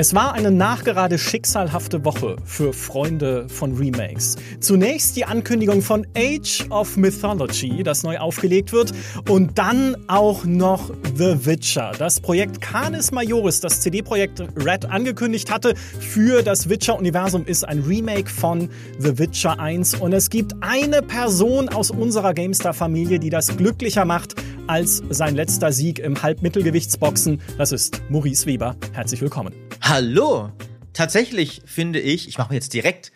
Es war eine nachgerade schicksalhafte Woche für Freunde von Remakes. Zunächst die Ankündigung von Age of Mythology, das neu aufgelegt wird, und dann auch noch The Witcher, das Projekt Canis Majoris, das CD-Projekt Red angekündigt hatte für das Witcher-Universum, ist ein Remake von The Witcher 1 und es gibt eine Person aus unserer GameStar-Familie, die das glücklicher macht als sein letzter Sieg im Halbmittelgewichtsboxen. Das ist Maurice Weber. Herzlich willkommen. Hallo. Tatsächlich finde ich, ich mache jetzt direkt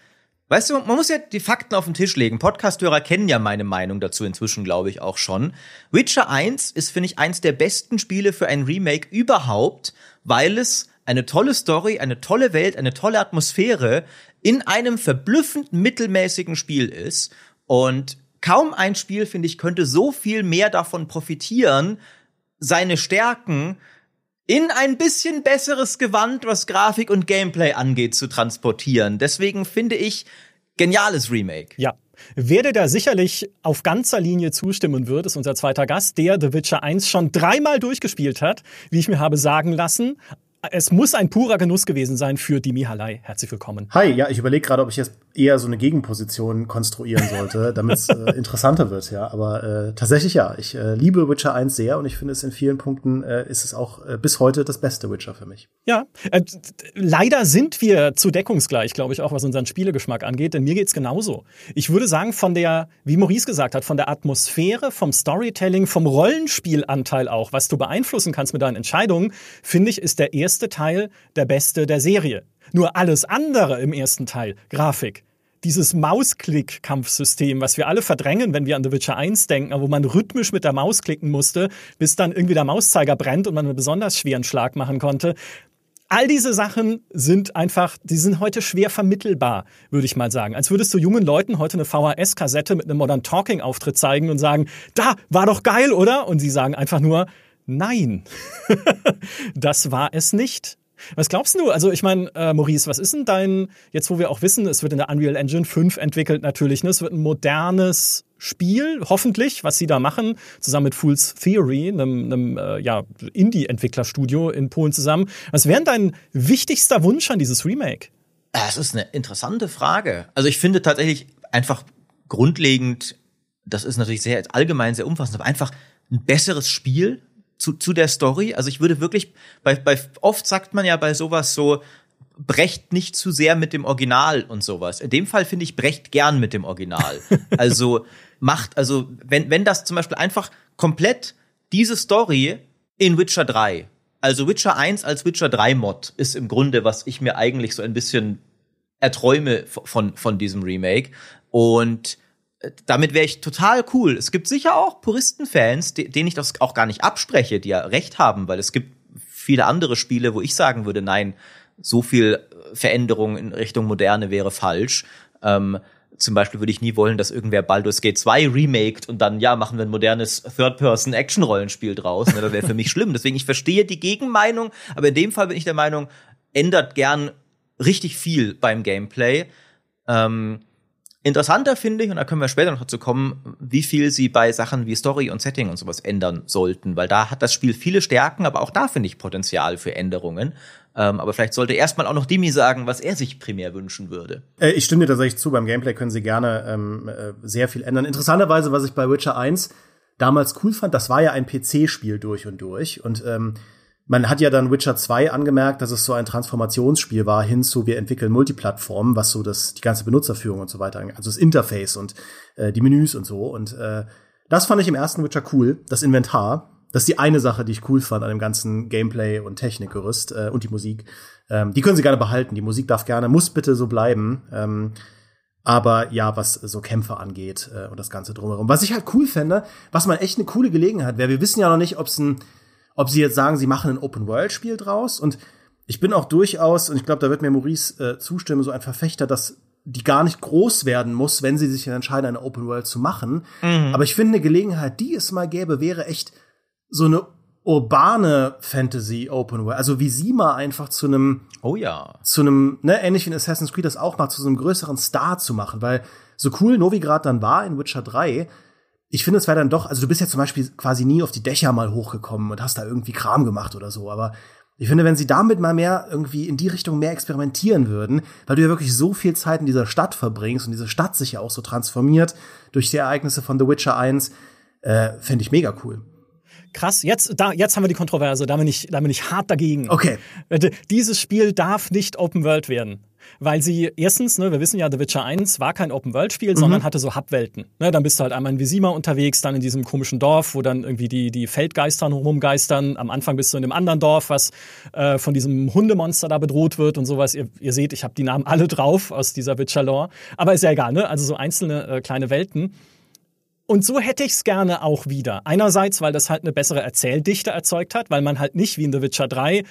Weißt du, man muss ja die Fakten auf den Tisch legen. Podcasthörer kennen ja meine Meinung dazu inzwischen, glaube ich, auch schon. Witcher 1 ist, finde ich, eins der besten Spiele für ein Remake überhaupt, weil es eine tolle Story, eine tolle Welt, eine tolle Atmosphäre in einem verblüffend mittelmäßigen Spiel ist. Und kaum ein Spiel, finde ich, könnte so viel mehr davon profitieren, seine Stärken in ein bisschen besseres Gewand, was Grafik und Gameplay angeht, zu transportieren. Deswegen finde ich geniales Remake. Ja. Wer dir da sicherlich auf ganzer Linie zustimmen wird, ist unser zweiter Gast, der The Witcher 1 schon dreimal durchgespielt hat, wie ich mir habe sagen lassen es muss ein purer Genuss gewesen sein für Dimi Halai. Herzlich willkommen. Hi, ja, ich überlege gerade, ob ich jetzt eher so eine Gegenposition konstruieren sollte, damit es äh, interessanter wird, ja. Aber äh, tatsächlich ja, ich äh, liebe Witcher 1 sehr und ich finde es in vielen Punkten äh, ist es auch äh, bis heute das beste Witcher für mich. Ja, äh, leider sind wir zu deckungsgleich, glaube ich, auch was unseren Spielegeschmack angeht, denn mir geht's genauso. Ich würde sagen, von der, wie Maurice gesagt hat, von der Atmosphäre, vom Storytelling, vom Rollenspielanteil auch, was du beeinflussen kannst mit deinen Entscheidungen, finde ich, ist der erste erste Teil der beste der Serie. Nur alles andere im ersten Teil, Grafik, dieses Mausklick-Kampfsystem, was wir alle verdrängen, wenn wir an The Witcher 1 denken, wo man rhythmisch mit der Maus klicken musste, bis dann irgendwie der Mauszeiger brennt und man einen besonders schweren Schlag machen konnte. All diese Sachen sind einfach, die sind heute schwer vermittelbar, würde ich mal sagen. Als würdest du jungen Leuten heute eine VHS-Kassette mit einem Modern Talking-Auftritt zeigen und sagen, da, war doch geil, oder? Und sie sagen einfach nur, Nein, das war es nicht. Was glaubst du? Also ich meine, äh, Maurice, was ist denn dein, jetzt wo wir auch wissen, es wird in der Unreal Engine 5 entwickelt natürlich, ne? es wird ein modernes Spiel, hoffentlich, was sie da machen, zusammen mit Fool's Theory, einem, einem äh, ja, Indie-Entwicklerstudio in Polen zusammen. Was wäre dein wichtigster Wunsch an dieses Remake? Das ist eine interessante Frage. Also ich finde tatsächlich einfach grundlegend, das ist natürlich sehr allgemein, sehr umfassend, aber einfach ein besseres Spiel, zu, zu der Story. Also ich würde wirklich, bei, bei oft sagt man ja bei sowas so, brecht nicht zu sehr mit dem Original und sowas. In dem Fall finde ich, brecht gern mit dem Original. also macht, also wenn, wenn das zum Beispiel einfach komplett diese Story in Witcher 3, also Witcher 1 als Witcher 3 Mod ist im Grunde, was ich mir eigentlich so ein bisschen erträume von, von diesem Remake. Und damit wäre ich total cool. Es gibt sicher auch Puristenfans, denen ich das auch gar nicht abspreche, die ja recht haben, weil es gibt viele andere Spiele, wo ich sagen würde, nein, so viel Veränderung in Richtung Moderne wäre falsch. Ähm, zum Beispiel würde ich nie wollen, dass irgendwer Baldur's Gate 2 remaked und dann, ja, machen wir ein modernes Third-Person-Action-Rollenspiel draus. Ne, das wäre für mich schlimm. Deswegen, ich verstehe die Gegenmeinung, aber in dem Fall bin ich der Meinung, ändert gern richtig viel beim Gameplay. Ähm, interessanter finde ich, und da können wir später noch dazu kommen, wie viel sie bei Sachen wie Story und Setting und sowas ändern sollten, weil da hat das Spiel viele Stärken, aber auch da finde ich Potenzial für Änderungen. Ähm, aber vielleicht sollte erstmal auch noch Dimi sagen, was er sich primär wünschen würde. Äh, ich stimme dir tatsächlich zu, beim Gameplay können sie gerne ähm, äh, sehr viel ändern. Interessanterweise, was ich bei Witcher 1 damals cool fand, das war ja ein PC-Spiel durch und durch. Und ähm, man hat ja dann Witcher 2 angemerkt, dass es so ein Transformationsspiel war hin zu wir entwickeln Multiplattformen, was so das die ganze Benutzerführung und so weiter, also das Interface und äh, die Menüs und so und äh, das fand ich im ersten Witcher cool, das Inventar. Das ist die eine Sache, die ich cool fand an dem ganzen Gameplay und Technikgerüst äh, und die Musik. Ähm, die können sie gerne behalten. Die Musik darf gerne, muss bitte so bleiben. Ähm, aber ja, was so Kämpfe angeht äh, und das Ganze drumherum. Was ich halt cool fände, was man echt eine coole Gelegenheit wäre, wir wissen ja noch nicht, ob's ein ob sie jetzt sagen, sie machen ein Open-World-Spiel draus. Und ich bin auch durchaus, und ich glaube, da wird mir Maurice äh, zustimmen, so ein Verfechter, dass die gar nicht groß werden muss, wenn sie sich entscheiden, eine Open World zu machen. Mhm. Aber ich finde, eine Gelegenheit, die es mal gäbe, wäre echt so eine urbane Fantasy Open World. Also wie sie mal einfach zu einem, oh ja, zu einem, ne, ähnlich wie in Assassin's Creed das auch mal zu so einem größeren Star zu machen, weil so cool Novigrad dann war in Witcher 3, ich finde, es wäre dann doch, also du bist ja zum Beispiel quasi nie auf die Dächer mal hochgekommen und hast da irgendwie Kram gemacht oder so, aber ich finde, wenn sie damit mal mehr irgendwie in die Richtung mehr experimentieren würden, weil du ja wirklich so viel Zeit in dieser Stadt verbringst und diese Stadt sich ja auch so transformiert durch die Ereignisse von The Witcher 1, äh, fände ich mega cool. Krass, jetzt, da, jetzt haben wir die Kontroverse, da bin ich, da bin ich hart dagegen. Okay. Äh, dieses Spiel darf nicht Open World werden weil sie erstens, ne, wir wissen ja, The Witcher 1 war kein Open-World-Spiel, mhm. sondern hatte so Hubwelten. Ne, dann bist du halt einmal in Visima unterwegs, dann in diesem komischen Dorf, wo dann irgendwie die, die Feldgeistern rumgeistern. Am Anfang bist du in einem anderen Dorf, was äh, von diesem Hundemonster da bedroht wird und sowas. Ihr, ihr seht, ich habe die Namen alle drauf aus dieser Witcher-Lore. Aber ist ja egal, ne? Also so einzelne äh, kleine Welten. Und so hätte ich es gerne auch wieder. Einerseits, weil das halt eine bessere Erzähldichte erzeugt hat, weil man halt nicht wie in The Witcher 3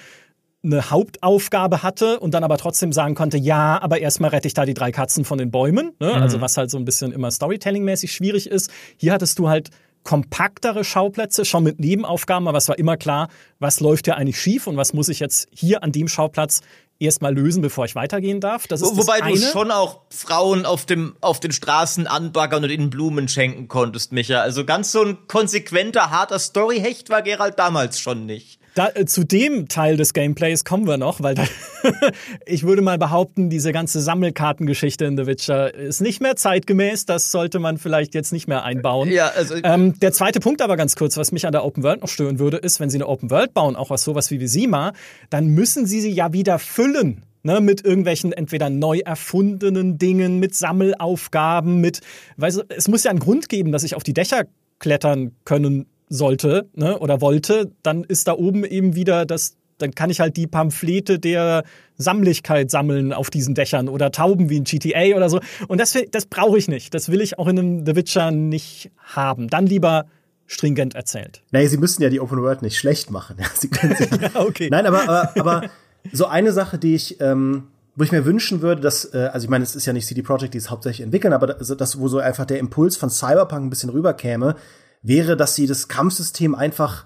eine Hauptaufgabe hatte und dann aber trotzdem sagen konnte, ja, aber erstmal rette ich da die drei Katzen von den Bäumen. Ne? Mhm. Also was halt so ein bisschen immer Storytelling-mäßig schwierig ist. Hier hattest du halt kompaktere Schauplätze, schon mit Nebenaufgaben, aber es war immer klar, was läuft ja eigentlich schief und was muss ich jetzt hier an dem Schauplatz erstmal lösen, bevor ich weitergehen darf. Das ist Wobei das du schon auch Frauen auf, dem, auf den Straßen anbaggern und ihnen Blumen schenken konntest, Micha. Also ganz so ein konsequenter, harter Storyhecht war Gerald damals schon nicht. Da, äh, zu dem Teil des Gameplays kommen wir noch, weil da, ich würde mal behaupten, diese ganze Sammelkartengeschichte in The Witcher ist nicht mehr zeitgemäß. Das sollte man vielleicht jetzt nicht mehr einbauen. Ja, also ähm, der zweite Punkt aber ganz kurz, was mich an der Open World noch stören würde, ist, wenn sie eine Open World bauen, auch was sowas wie Visima, dann müssen sie sie ja wieder füllen. Ne, mit irgendwelchen entweder neu erfundenen Dingen, mit Sammelaufgaben, mit, weißt du, es muss ja einen Grund geben, dass ich auf die Dächer klettern können sollte ne, oder wollte, dann ist da oben eben wieder das, dann kann ich halt die Pamphlete der Sammlichkeit sammeln auf diesen Dächern oder Tauben wie in GTA oder so. Und das, das brauche ich nicht. Das will ich auch in einem The Witcher nicht haben. Dann lieber stringent erzählt. Nee, sie müssen ja die Open World nicht schlecht machen. sie können sie okay. Nein, aber, aber, aber so eine Sache, die ich, ähm, wo ich mir wünschen würde, dass, äh, also ich meine, es ist ja nicht CD Projekt, die es hauptsächlich entwickeln, aber das, das, wo so einfach der Impuls von Cyberpunk ein bisschen rüberkäme, wäre, dass sie das Kampfsystem einfach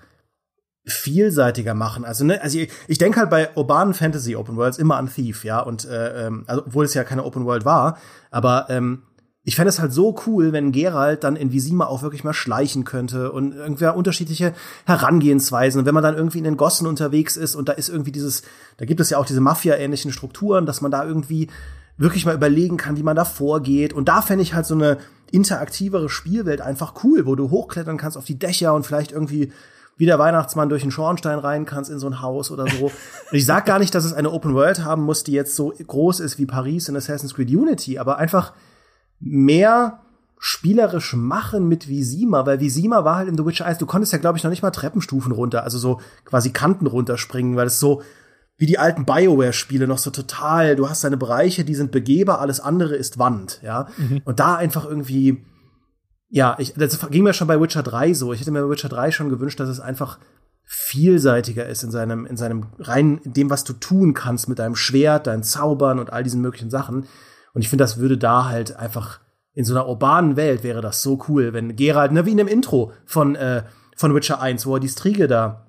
vielseitiger machen. Also, ne, also ich, ich denke halt bei urbanen Fantasy Open Worlds immer an Thief, ja, und äh, ähm, also, obwohl es ja keine Open World war, aber ähm, ich fände es halt so cool, wenn Geralt dann in Visima auch wirklich mal schleichen könnte und irgendwer unterschiedliche Herangehensweisen. Und wenn man dann irgendwie in den Gossen unterwegs ist und da ist irgendwie dieses, da gibt es ja auch diese Mafia-ähnlichen Strukturen, dass man da irgendwie wirklich mal überlegen kann, wie man da vorgeht. Und da fände ich halt so eine interaktivere Spielwelt einfach cool, wo du hochklettern kannst auf die Dächer und vielleicht irgendwie wie der Weihnachtsmann durch einen Schornstein rein kannst in so ein Haus oder so. Und ich sag gar nicht, dass es eine Open World haben muss, die jetzt so groß ist wie Paris in Assassin's Creed Unity, aber einfach mehr spielerisch machen mit Visima, weil Visima war halt in The Witcher 1, du konntest ja glaube ich noch nicht mal Treppenstufen runter, also so quasi Kanten runterspringen, weil es so wie die alten BioWare-Spiele noch so total, du hast deine Bereiche, die sind begehbar, alles andere ist Wand, ja. Mhm. Und da einfach irgendwie, ja, ich, das ging mir schon bei Witcher 3 so. Ich hätte mir bei Witcher 3 schon gewünscht, dass es einfach vielseitiger ist in seinem, in seinem rein, in dem, was du tun kannst mit deinem Schwert, deinen Zaubern und all diesen möglichen Sachen. Und ich finde, das würde da halt einfach in so einer urbanen Welt wäre das so cool, wenn Gerald, ne, wie in dem Intro von, äh, von Witcher 1, wo er die Striege da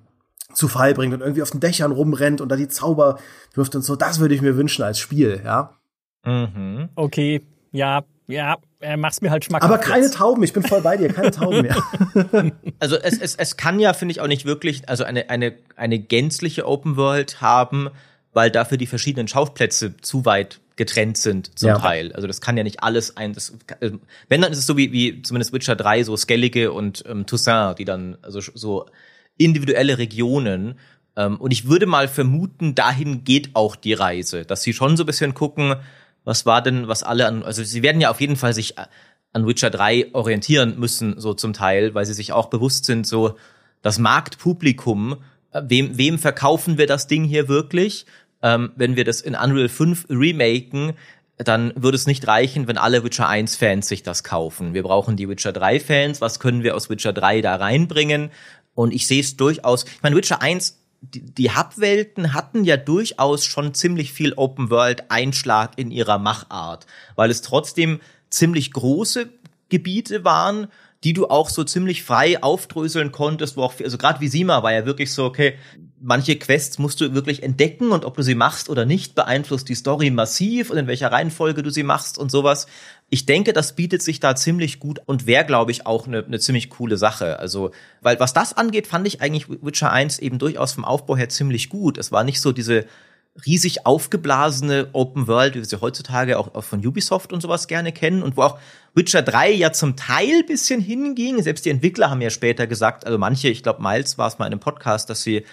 zu Fall bringt und irgendwie auf den Dächern rumrennt und da die Zauber wirft und so. Das würde ich mir wünschen als Spiel, ja. Mhm. Okay, ja, ja, er macht's mir halt schmackhaft. Aber keine jetzt. Tauben, ich bin voll bei dir, keine Tauben mehr. also es, es, es kann ja, finde ich, auch nicht wirklich, also eine, eine, eine gänzliche Open World haben, weil dafür die verschiedenen Schauplätze zu weit getrennt sind zum ja. Teil. Also das kann ja nicht alles ein. Das, äh, wenn dann ist es so wie, wie zumindest Witcher 3, so Skellige und ähm, Toussaint, die dann also so individuelle Regionen. Ähm, und ich würde mal vermuten, dahin geht auch die Reise, dass sie schon so ein bisschen gucken, was war denn, was alle an, also sie werden ja auf jeden Fall sich an Witcher 3 orientieren müssen, so zum Teil, weil sie sich auch bewusst sind, so das Marktpublikum, äh, wem, wem verkaufen wir das Ding hier wirklich? Ähm, wenn wir das in Unreal 5 remaken, dann würde es nicht reichen, wenn alle Witcher 1 Fans sich das kaufen. Wir brauchen die Witcher 3 Fans. Was können wir aus Witcher 3 da reinbringen? Und ich sehe es durchaus. Ich meine, Witcher 1 die, die Hub-Welten hatten ja durchaus schon ziemlich viel Open-World-Einschlag in ihrer Machart, weil es trotzdem ziemlich große Gebiete waren, die du auch so ziemlich frei aufdröseln konntest, wo auch, also gerade Visima war ja wirklich so, okay, manche Quests musst du wirklich entdecken und ob du sie machst oder nicht, beeinflusst die Story massiv und in welcher Reihenfolge du sie machst und sowas. Ich denke, das bietet sich da ziemlich gut und wäre, glaube ich, auch eine ne ziemlich coole Sache. Also, weil was das angeht, fand ich eigentlich Witcher 1 eben durchaus vom Aufbau her ziemlich gut. Es war nicht so diese riesig aufgeblasene Open World, wie wir sie heutzutage auch, auch von Ubisoft und sowas gerne kennen und wo auch Witcher 3 ja zum Teil bisschen hinging. Selbst die Entwickler haben ja später gesagt, also manche, ich glaube Miles war es mal in einem Podcast, dass sie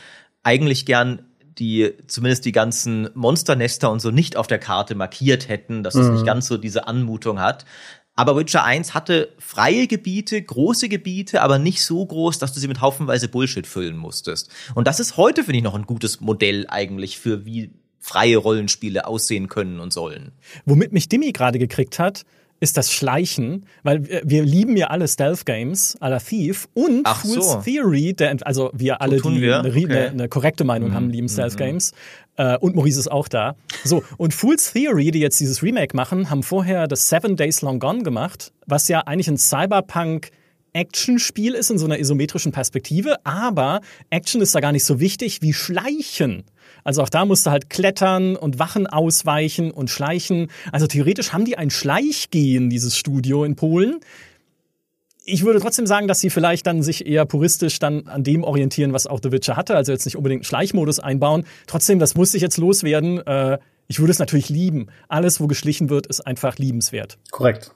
eigentlich gern die zumindest die ganzen Monsternester und so nicht auf der Karte markiert hätten, dass es nicht mhm. ganz so diese Anmutung hat. Aber Witcher 1 hatte freie Gebiete, große Gebiete, aber nicht so groß, dass du sie mit haufenweise Bullshit füllen musstest. Und das ist heute, finde ich, noch ein gutes Modell eigentlich für wie freie Rollenspiele aussehen können und sollen. Womit mich Dimi gerade gekriegt hat, ist das Schleichen, weil wir, wir lieben ja alle Stealth-Games à la Thief und Ach Fool's so. Theory, der, also wir alle, die wir? Eine, okay. eine, eine, korrekte Meinung mhm. haben, lieben mhm. Stealth-Games. Äh, und Maurice ist auch da. So, und Fool's Theory, die jetzt dieses Remake machen, haben vorher das Seven Days Long Gone gemacht, was ja eigentlich ein Cyberpunk Action-Spiel ist in so einer isometrischen Perspektive, aber Action ist da gar nicht so wichtig wie Schleichen. Also auch da musst du halt klettern und Wachen ausweichen und schleichen. Also theoretisch haben die ein Schleichgehen, dieses Studio in Polen. Ich würde trotzdem sagen, dass sie vielleicht dann sich eher puristisch dann an dem orientieren, was auch The Witcher hatte. Also jetzt nicht unbedingt einen Schleichmodus einbauen. Trotzdem, das muss ich jetzt loswerden. Äh, ich würde es natürlich lieben. Alles, wo geschlichen wird, ist einfach liebenswert. Korrekt.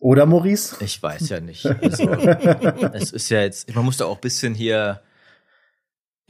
Oder Maurice? Ich weiß ja nicht. Also, es ist ja jetzt, man muss da auch ein bisschen hier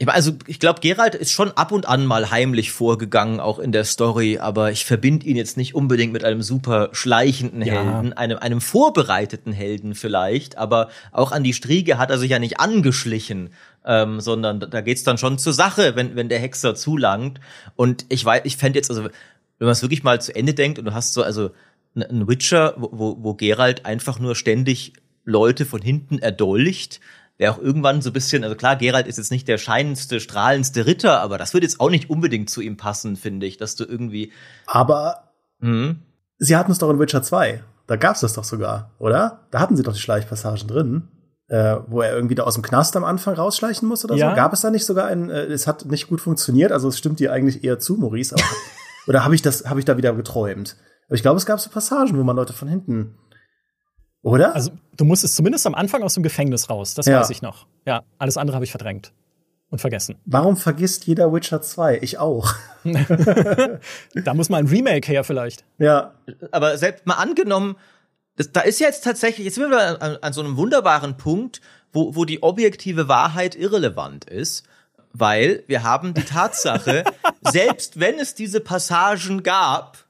also ich glaube, Gerald ist schon ab und an mal heimlich vorgegangen, auch in der Story, aber ich verbinde ihn jetzt nicht unbedingt mit einem super schleichenden ja. Helden, einem, einem vorbereiteten Helden vielleicht, aber auch an die Striege hat er sich ja nicht angeschlichen, ähm, sondern da geht's dann schon zur Sache, wenn, wenn der Hexer zulangt. Und ich weiß, ich fände jetzt, also wenn man es wirklich mal zu Ende denkt und du hast so, also ein Witcher, wo, wo, wo Gerald einfach nur ständig Leute von hinten erdolcht, wäre auch irgendwann so ein bisschen, also klar, Gerald ist jetzt nicht der scheinendste, strahlendste Ritter, aber das würde jetzt auch nicht unbedingt zu ihm passen, finde ich, dass du irgendwie. Aber mhm. sie hatten es doch in Witcher 2. Da gab's das doch sogar, oder? Da hatten sie doch die Schleichpassagen drin. Äh, wo er irgendwie da aus dem Knast am Anfang rausschleichen muss oder ja. so. Gab es da nicht sogar ein, äh, es hat nicht gut funktioniert, also es stimmt dir eigentlich eher zu, Maurice, aber, oder habe ich das, habe ich da wieder geträumt? Aber ich glaube, es gab so Passagen, wo man Leute von hinten oder? Also, du musstest zumindest am Anfang aus dem Gefängnis raus. Das ja. weiß ich noch. Ja, alles andere habe ich verdrängt und vergessen. Warum vergisst jeder Witcher 2? Ich auch. da muss mal ein Remake her vielleicht. Ja. Aber selbst mal angenommen, das, da ist jetzt tatsächlich, jetzt sind wir an, an so einem wunderbaren Punkt, wo, wo die objektive Wahrheit irrelevant ist, weil wir haben die Tatsache, selbst wenn es diese Passagen gab,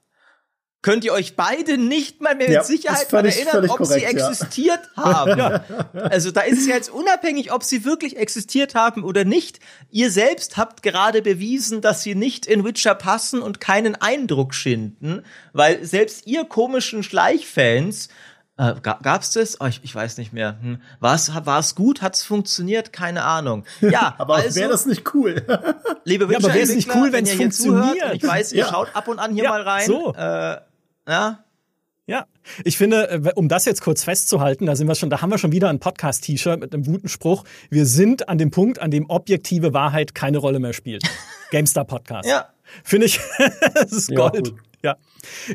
könnt ihr euch beide nicht mal mehr ja, mit Sicherheit völlig, erinnern, ob korrekt, sie existiert ja. haben. Ja. Also da ist es ja jetzt unabhängig, ob sie wirklich existiert haben oder nicht. Ihr selbst habt gerade bewiesen, dass sie nicht in Witcher passen und keinen Eindruck schinden, weil selbst ihr komischen Schleichfans Äh, gab's das? Oh, ich, ich weiß nicht mehr. Hm. War es gut? Hat's funktioniert? Keine Ahnung. Ja, aber also, wäre das nicht cool? liebe Witcher, ja, aber wäre es nicht cool, wenn es funktioniert? Zuhört, ich weiß, ihr ja. schaut ab und an hier mal rein. So. Äh, ja, ja, ich finde, äh, um das jetzt kurz festzuhalten, da sind wir schon, da haben wir schon wieder ein Podcast-T-Shirt mit einem guten Spruch. Wir sind an dem Punkt, an dem objektive Wahrheit keine Rolle mehr spielt. GameStar Podcast. Ja. Finde ich, das ist Gold. Ja, ja.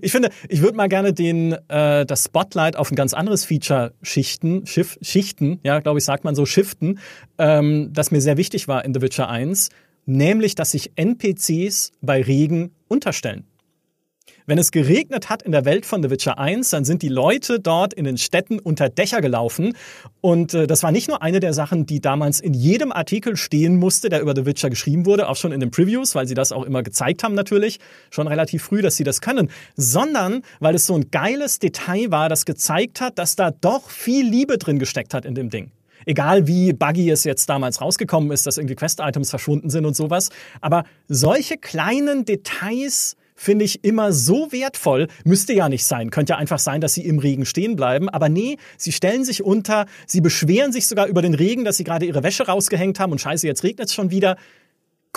Ich finde, ich würde mal gerne den, äh, das Spotlight auf ein ganz anderes Feature schichten, Schiff, schichten, ja, glaube ich, sagt man so, shiften, ähm, das mir sehr wichtig war in The Witcher 1, nämlich, dass sich NPCs bei Regen unterstellen. Wenn es geregnet hat in der Welt von The Witcher 1, dann sind die Leute dort in den Städten unter Dächer gelaufen. Und äh, das war nicht nur eine der Sachen, die damals in jedem Artikel stehen musste, der über The Witcher geschrieben wurde, auch schon in den Previews, weil sie das auch immer gezeigt haben natürlich, schon relativ früh, dass sie das können, sondern weil es so ein geiles Detail war, das gezeigt hat, dass da doch viel Liebe drin gesteckt hat in dem Ding egal wie buggy es jetzt damals rausgekommen ist, dass irgendwie Quest-Items verschwunden sind und sowas. Aber solche kleinen Details finde ich immer so wertvoll. Müsste ja nicht sein. Könnte ja einfach sein, dass sie im Regen stehen bleiben. Aber nee, sie stellen sich unter, sie beschweren sich sogar über den Regen, dass sie gerade ihre Wäsche rausgehängt haben und scheiße, jetzt regnet es schon wieder.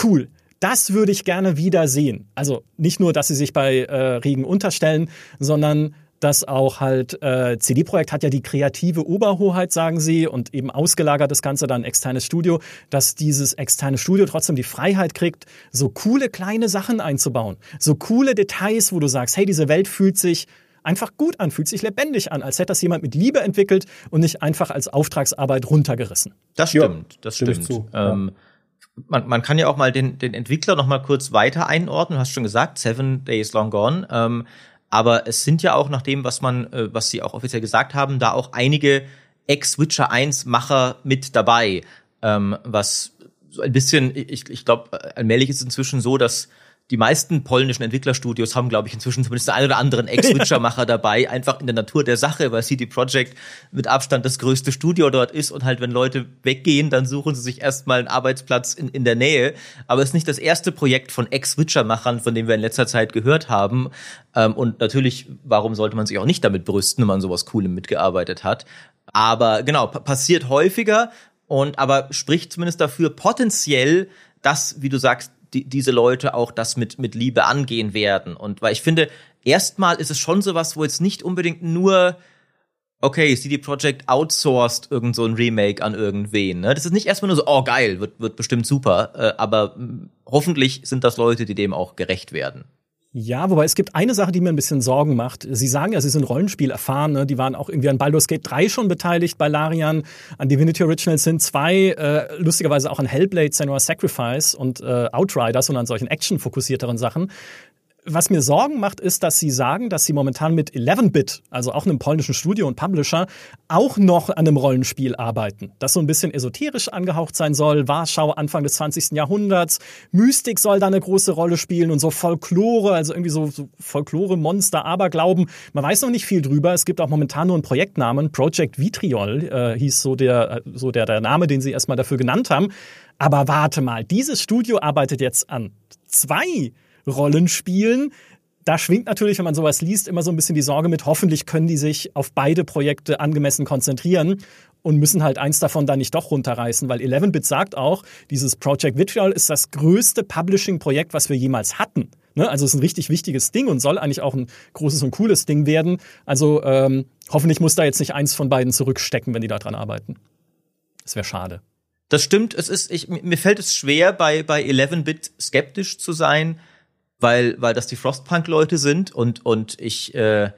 Cool. Das würde ich gerne wieder sehen. Also nicht nur, dass sie sich bei äh, Regen unterstellen, sondern dass auch halt äh, CD Projekt hat ja die kreative Oberhoheit, sagen sie, und eben ausgelagert das Ganze dann externes Studio, dass dieses externe Studio trotzdem die Freiheit kriegt, so coole kleine Sachen einzubauen, so coole Details, wo du sagst, hey, diese Welt fühlt sich einfach gut an, fühlt sich lebendig an, als hätte das jemand mit Liebe entwickelt und nicht einfach als Auftragsarbeit runtergerissen. Das stimmt, ja, das stimmt. Zu, ähm, ja. man, man kann ja auch mal den, den Entwickler noch mal kurz weiter einordnen. Du hast schon gesagt, Seven Days Long Gone. Ähm, aber es sind ja auch nach dem, was man, äh, was sie auch offiziell gesagt haben, da auch einige Ex-Witcher 1 Macher mit dabei. Ähm, was so ein bisschen, ich, ich glaube, allmählich ist es inzwischen so, dass die meisten polnischen Entwicklerstudios haben, glaube ich, inzwischen zumindest einen oder anderen Ex-Witcher-Macher dabei, einfach in der Natur der Sache, weil CD Projekt mit Abstand das größte Studio dort ist und halt, wenn Leute weggehen, dann suchen sie sich erstmal einen Arbeitsplatz in, in der Nähe. Aber es ist nicht das erste Projekt von Ex-Witcher-Machern, von dem wir in letzter Zeit gehört haben. Ähm, und natürlich, warum sollte man sich auch nicht damit brüsten, wenn man sowas Coolem mitgearbeitet hat? Aber genau, passiert häufiger und aber spricht zumindest dafür potenziell, dass, wie du sagst, die, diese Leute auch das mit, mit Liebe angehen werden. Und weil ich finde, erstmal ist es schon sowas, wo jetzt nicht unbedingt nur okay, CD Projekt outsourced irgend so ein Remake an irgendwen. Ne? Das ist nicht erstmal nur so, oh geil, wird, wird bestimmt super, äh, aber mh, hoffentlich sind das Leute, die dem auch gerecht werden. Ja, wobei es gibt eine Sache, die mir ein bisschen Sorgen macht. Sie sagen ja, Sie sind Rollenspiel erfahren. Ne? Die waren auch irgendwie an Baldur's Gate 3 schon beteiligt bei Larian, an Divinity Original Sin 2, äh, lustigerweise auch an Hellblade, Senua Sacrifice und äh, Outriders und an solchen action-fokussierteren Sachen was mir Sorgen macht, ist, dass sie sagen, dass sie momentan mit 11-Bit, also auch einem polnischen Studio und Publisher, auch noch an einem Rollenspiel arbeiten. Das so ein bisschen esoterisch angehaucht sein soll. Warschau Anfang des 20. Jahrhunderts. Mystik soll da eine große Rolle spielen und so Folklore, also irgendwie so, so Folklore, Monster, Aberglauben. Man weiß noch nicht viel drüber. Es gibt auch momentan nur einen Projektnamen. Project Vitriol äh, hieß so der, so der, der Name, den sie erstmal dafür genannt haben. Aber warte mal, dieses Studio arbeitet jetzt an zwei Rollenspielen. Da schwingt natürlich, wenn man sowas liest, immer so ein bisschen die Sorge mit, hoffentlich können die sich auf beide Projekte angemessen konzentrieren und müssen halt eins davon dann nicht doch runterreißen, weil 11-Bit sagt auch, dieses Project Vitriol ist das größte Publishing-Projekt, was wir jemals hatten. Ne? Also es ist ein richtig wichtiges Ding und soll eigentlich auch ein großes und cooles Ding werden. Also ähm, hoffentlich muss da jetzt nicht eins von beiden zurückstecken, wenn die da dran arbeiten. Das wäre schade. Das stimmt, es ist, ich, mir fällt es schwer, bei, bei 11-Bit skeptisch zu sein, weil, weil das die Frostpunk-Leute sind und, und ich, äh,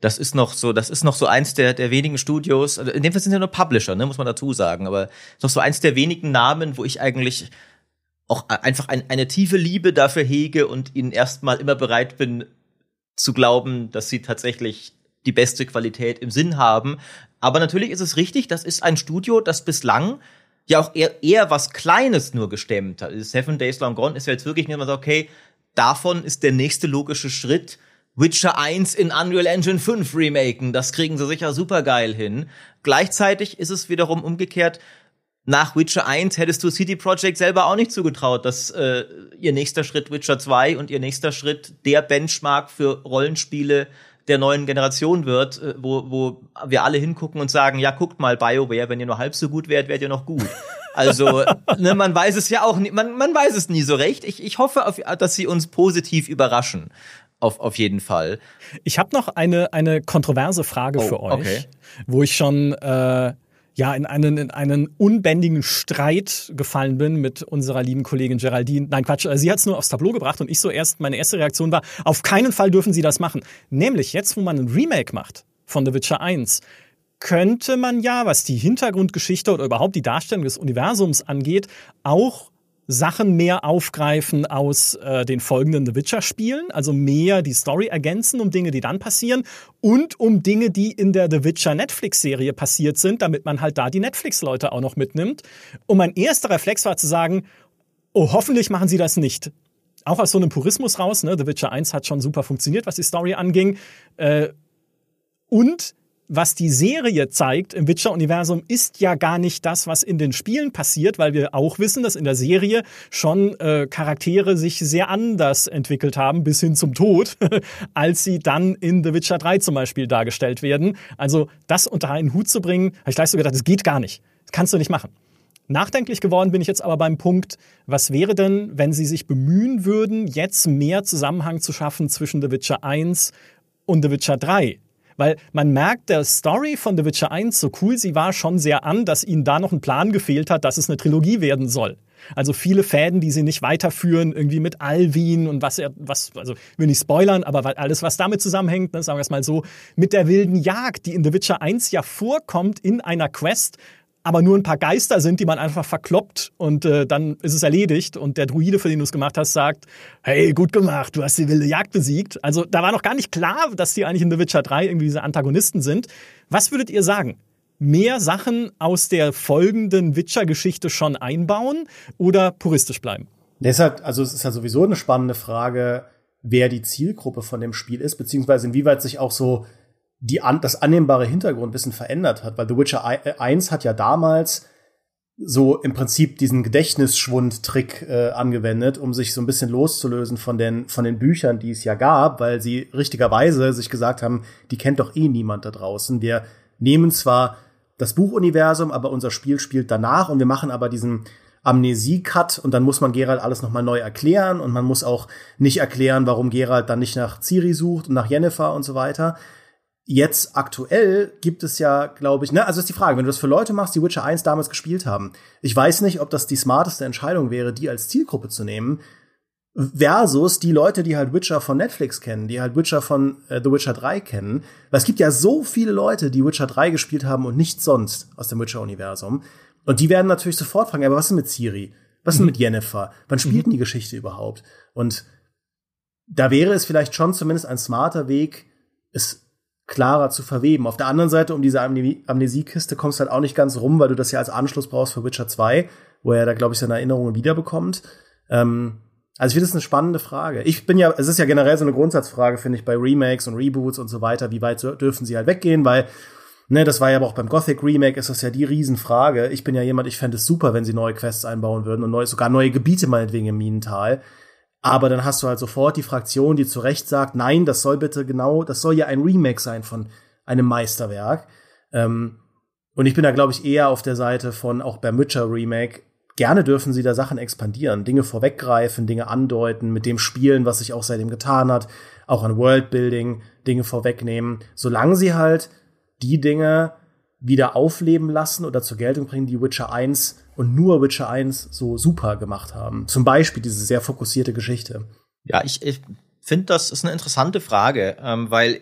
das ist noch so, das ist noch so eins der, der wenigen Studios, also in dem Fall sind ja nur Publisher, ne, muss man dazu sagen, aber noch so eins der wenigen Namen, wo ich eigentlich auch einfach ein, eine tiefe Liebe dafür hege und ihnen erstmal immer bereit bin zu glauben, dass sie tatsächlich die beste Qualität im Sinn haben. Aber natürlich ist es richtig, das ist ein Studio, das bislang ja auch eher, eher was Kleines nur gestemmt hat. Seven Days Long Gone ist ja jetzt wirklich nicht mal so, okay, davon ist der nächste logische Schritt Witcher 1 in Unreal Engine 5 remaken. Das kriegen sie sicher super geil hin. Gleichzeitig ist es wiederum umgekehrt. Nach Witcher 1 hättest du CD Projekt selber auch nicht zugetraut, dass äh, ihr nächster Schritt Witcher 2 und ihr nächster Schritt der Benchmark für Rollenspiele der neuen Generation wird, äh, wo, wo wir alle hingucken und sagen, ja, guckt mal BioWare, wenn ihr nur halb so gut wärt, wärt ihr noch gut. Also, ne, man weiß es ja auch nie, man, man weiß es nie so recht. Ich, ich hoffe, auf, dass sie uns positiv überraschen. Auf, auf jeden Fall. Ich habe noch eine, eine kontroverse Frage Oh, für euch, okay. wo ich schon äh, ja in einen, in einen unbändigen Streit gefallen bin mit unserer lieben Kollegin Geraldine. Nein, Quatsch, äh, sie hat es nur aufs Tableau gebracht und ich so erst, meine erste Reaktion war, auf keinen Fall dürfen sie das machen. Nämlich jetzt, wo man ein Remake macht von The Witcher 1, könnte man ja, was die Hintergrundgeschichte oder überhaupt die Darstellung des Universums angeht, auch Sachen mehr aufgreifen aus äh, den folgenden The Witcher-Spielen, also mehr die Story ergänzen um Dinge, die dann passieren und um Dinge, die in der The Witcher Netflix-Serie passiert sind, damit man halt da die Netflix-Leute auch noch mitnimmt. Und mein erster Reflex war zu sagen, oh, hoffentlich machen sie das nicht. Auch aus so einem Purismus raus, ne? The Witcher 1 hat schon super funktioniert, was die Story anging. Äh, und was die Serie zeigt im Witcher-Universum, ist ja gar nicht das, was in den Spielen passiert, weil wir auch wissen, dass in der Serie schon äh, Charaktere sich sehr anders entwickelt haben, bis hin zum Tod, als sie dann in The Witcher 3 zum Beispiel dargestellt werden. Also das unter einen Hut zu bringen, habe ich gleich so gedacht, das geht gar nicht. Das kannst du nicht machen. Nachdenklich geworden bin ich jetzt aber beim Punkt, was wäre denn, wenn sie sich bemühen würden, jetzt mehr Zusammenhang zu schaffen zwischen The Witcher 1 und The Witcher 3? Weil man merkt der Story von The Witcher 1, so cool sie war, schon sehr an, dass ihnen da noch ein Plan gefehlt hat, dass es eine Trilogie werden soll. Also viele Fäden, die sie nicht weiterführen, irgendwie mit Alvin und was er, was, also will nicht spoilern, aber alles, was damit zusammenhängt, ne, sagen wir es mal so, mit der wilden Jagd, die in The Witcher 1 ja vorkommt in einer Quest, aber nur ein paar Geister sind, die man einfach verkloppt und äh, dann ist es erledigt und der Druide, für den du es gemacht hast, sagt, hey, gut gemacht, du hast die wilde Jagd besiegt. Also da war noch gar nicht klar, dass die eigentlich in The Witcher 3 irgendwie diese Antagonisten sind. Was würdet ihr sagen? Mehr Sachen aus der folgenden Witcher-Geschichte schon einbauen oder puristisch bleiben? Deshalb, also es ist ja sowieso eine spannende Frage, wer die Zielgruppe von dem Spiel ist, beziehungsweise inwieweit sich auch so die, an, das annehmbare Hintergrundwissen verändert hat. Weil The Witcher 1 hat ja damals so im Prinzip diesen Gedächtnisschwund-Trick äh, angewendet, um sich so ein bisschen loszulösen von den, von den Büchern, die es ja gab, weil sie richtigerweise sich gesagt haben, die kennt doch eh niemand da draußen. Wir nehmen zwar das Buchuniversum, aber unser Spiel spielt danach und wir machen aber diesen Amnesie-Cut und dann muss man Geralt alles nochmal neu erklären und man muss auch nicht erklären, warum Geralt dann nicht nach Ciri sucht und nach Yennefer und so weiter. Jetzt aktuell gibt es ja, glaube ich, ne, also ist die Frage, wenn du das für Leute machst, die Witcher 1 damals gespielt haben. Ich weiß nicht, ob das die smarteste Entscheidung wäre, die als Zielgruppe zu nehmen, versus die Leute, die halt Witcher von Netflix kennen, die halt Witcher von äh, The Witcher 3 kennen. Weil es gibt ja so viele Leute, die Witcher 3 gespielt haben und nichts sonst aus dem Witcher-Universum. Und die werden natürlich sofort fragen, aber was ist denn mit Ciri? Was ist denn mit Yennefer? Wann spielt denn die Geschichte überhaupt? Und da wäre es vielleicht schon zumindest ein smarter Weg, es klarer zu verweben. Auf der anderen Seite, um diese Amne Amnesiekiste kommst du halt auch nicht ganz rum, weil du das ja als Anschluss brauchst für Witcher 2, wo er da, glaube ich, seine Erinnerungen wiederbekommt. Ähm, also ich finde das eine spannende Frage. Ich bin ja, es ist ja generell so eine Grundsatzfrage, finde ich, bei Remakes und Reboots und so weiter, wie weit dürfen sie halt weggehen, weil, ne, das war ja aber auch beim Gothic Remake ist das ja die Riesenfrage. Ich bin ja jemand, ich fände es super, wenn sie neue Quests einbauen würden und neue, sogar neue Gebiete meinetwegen im Minental. Aber dann hast du halt sofort die Fraktion, die zu Recht sagt, nein, das soll bitte genau, das soll ja ein Remake sein von einem Meisterwerk. Ähm, und ich bin da, glaube ich, eher auf der Seite von auch beim Witcher Remake. Gerne dürfen sie da Sachen expandieren, Dinge vorweggreifen, Dinge andeuten, mit dem spielen, was sich auch seitdem getan hat, auch an Worldbuilding, Dinge vorwegnehmen, solange sie halt die Dinge wieder aufleben lassen oder zur Geltung bringen, die Witcher 1 und nur Witcher 1 so super gemacht haben. Zum Beispiel diese sehr fokussierte Geschichte. Ja, ich, ich finde, das ist eine interessante Frage, ähm, weil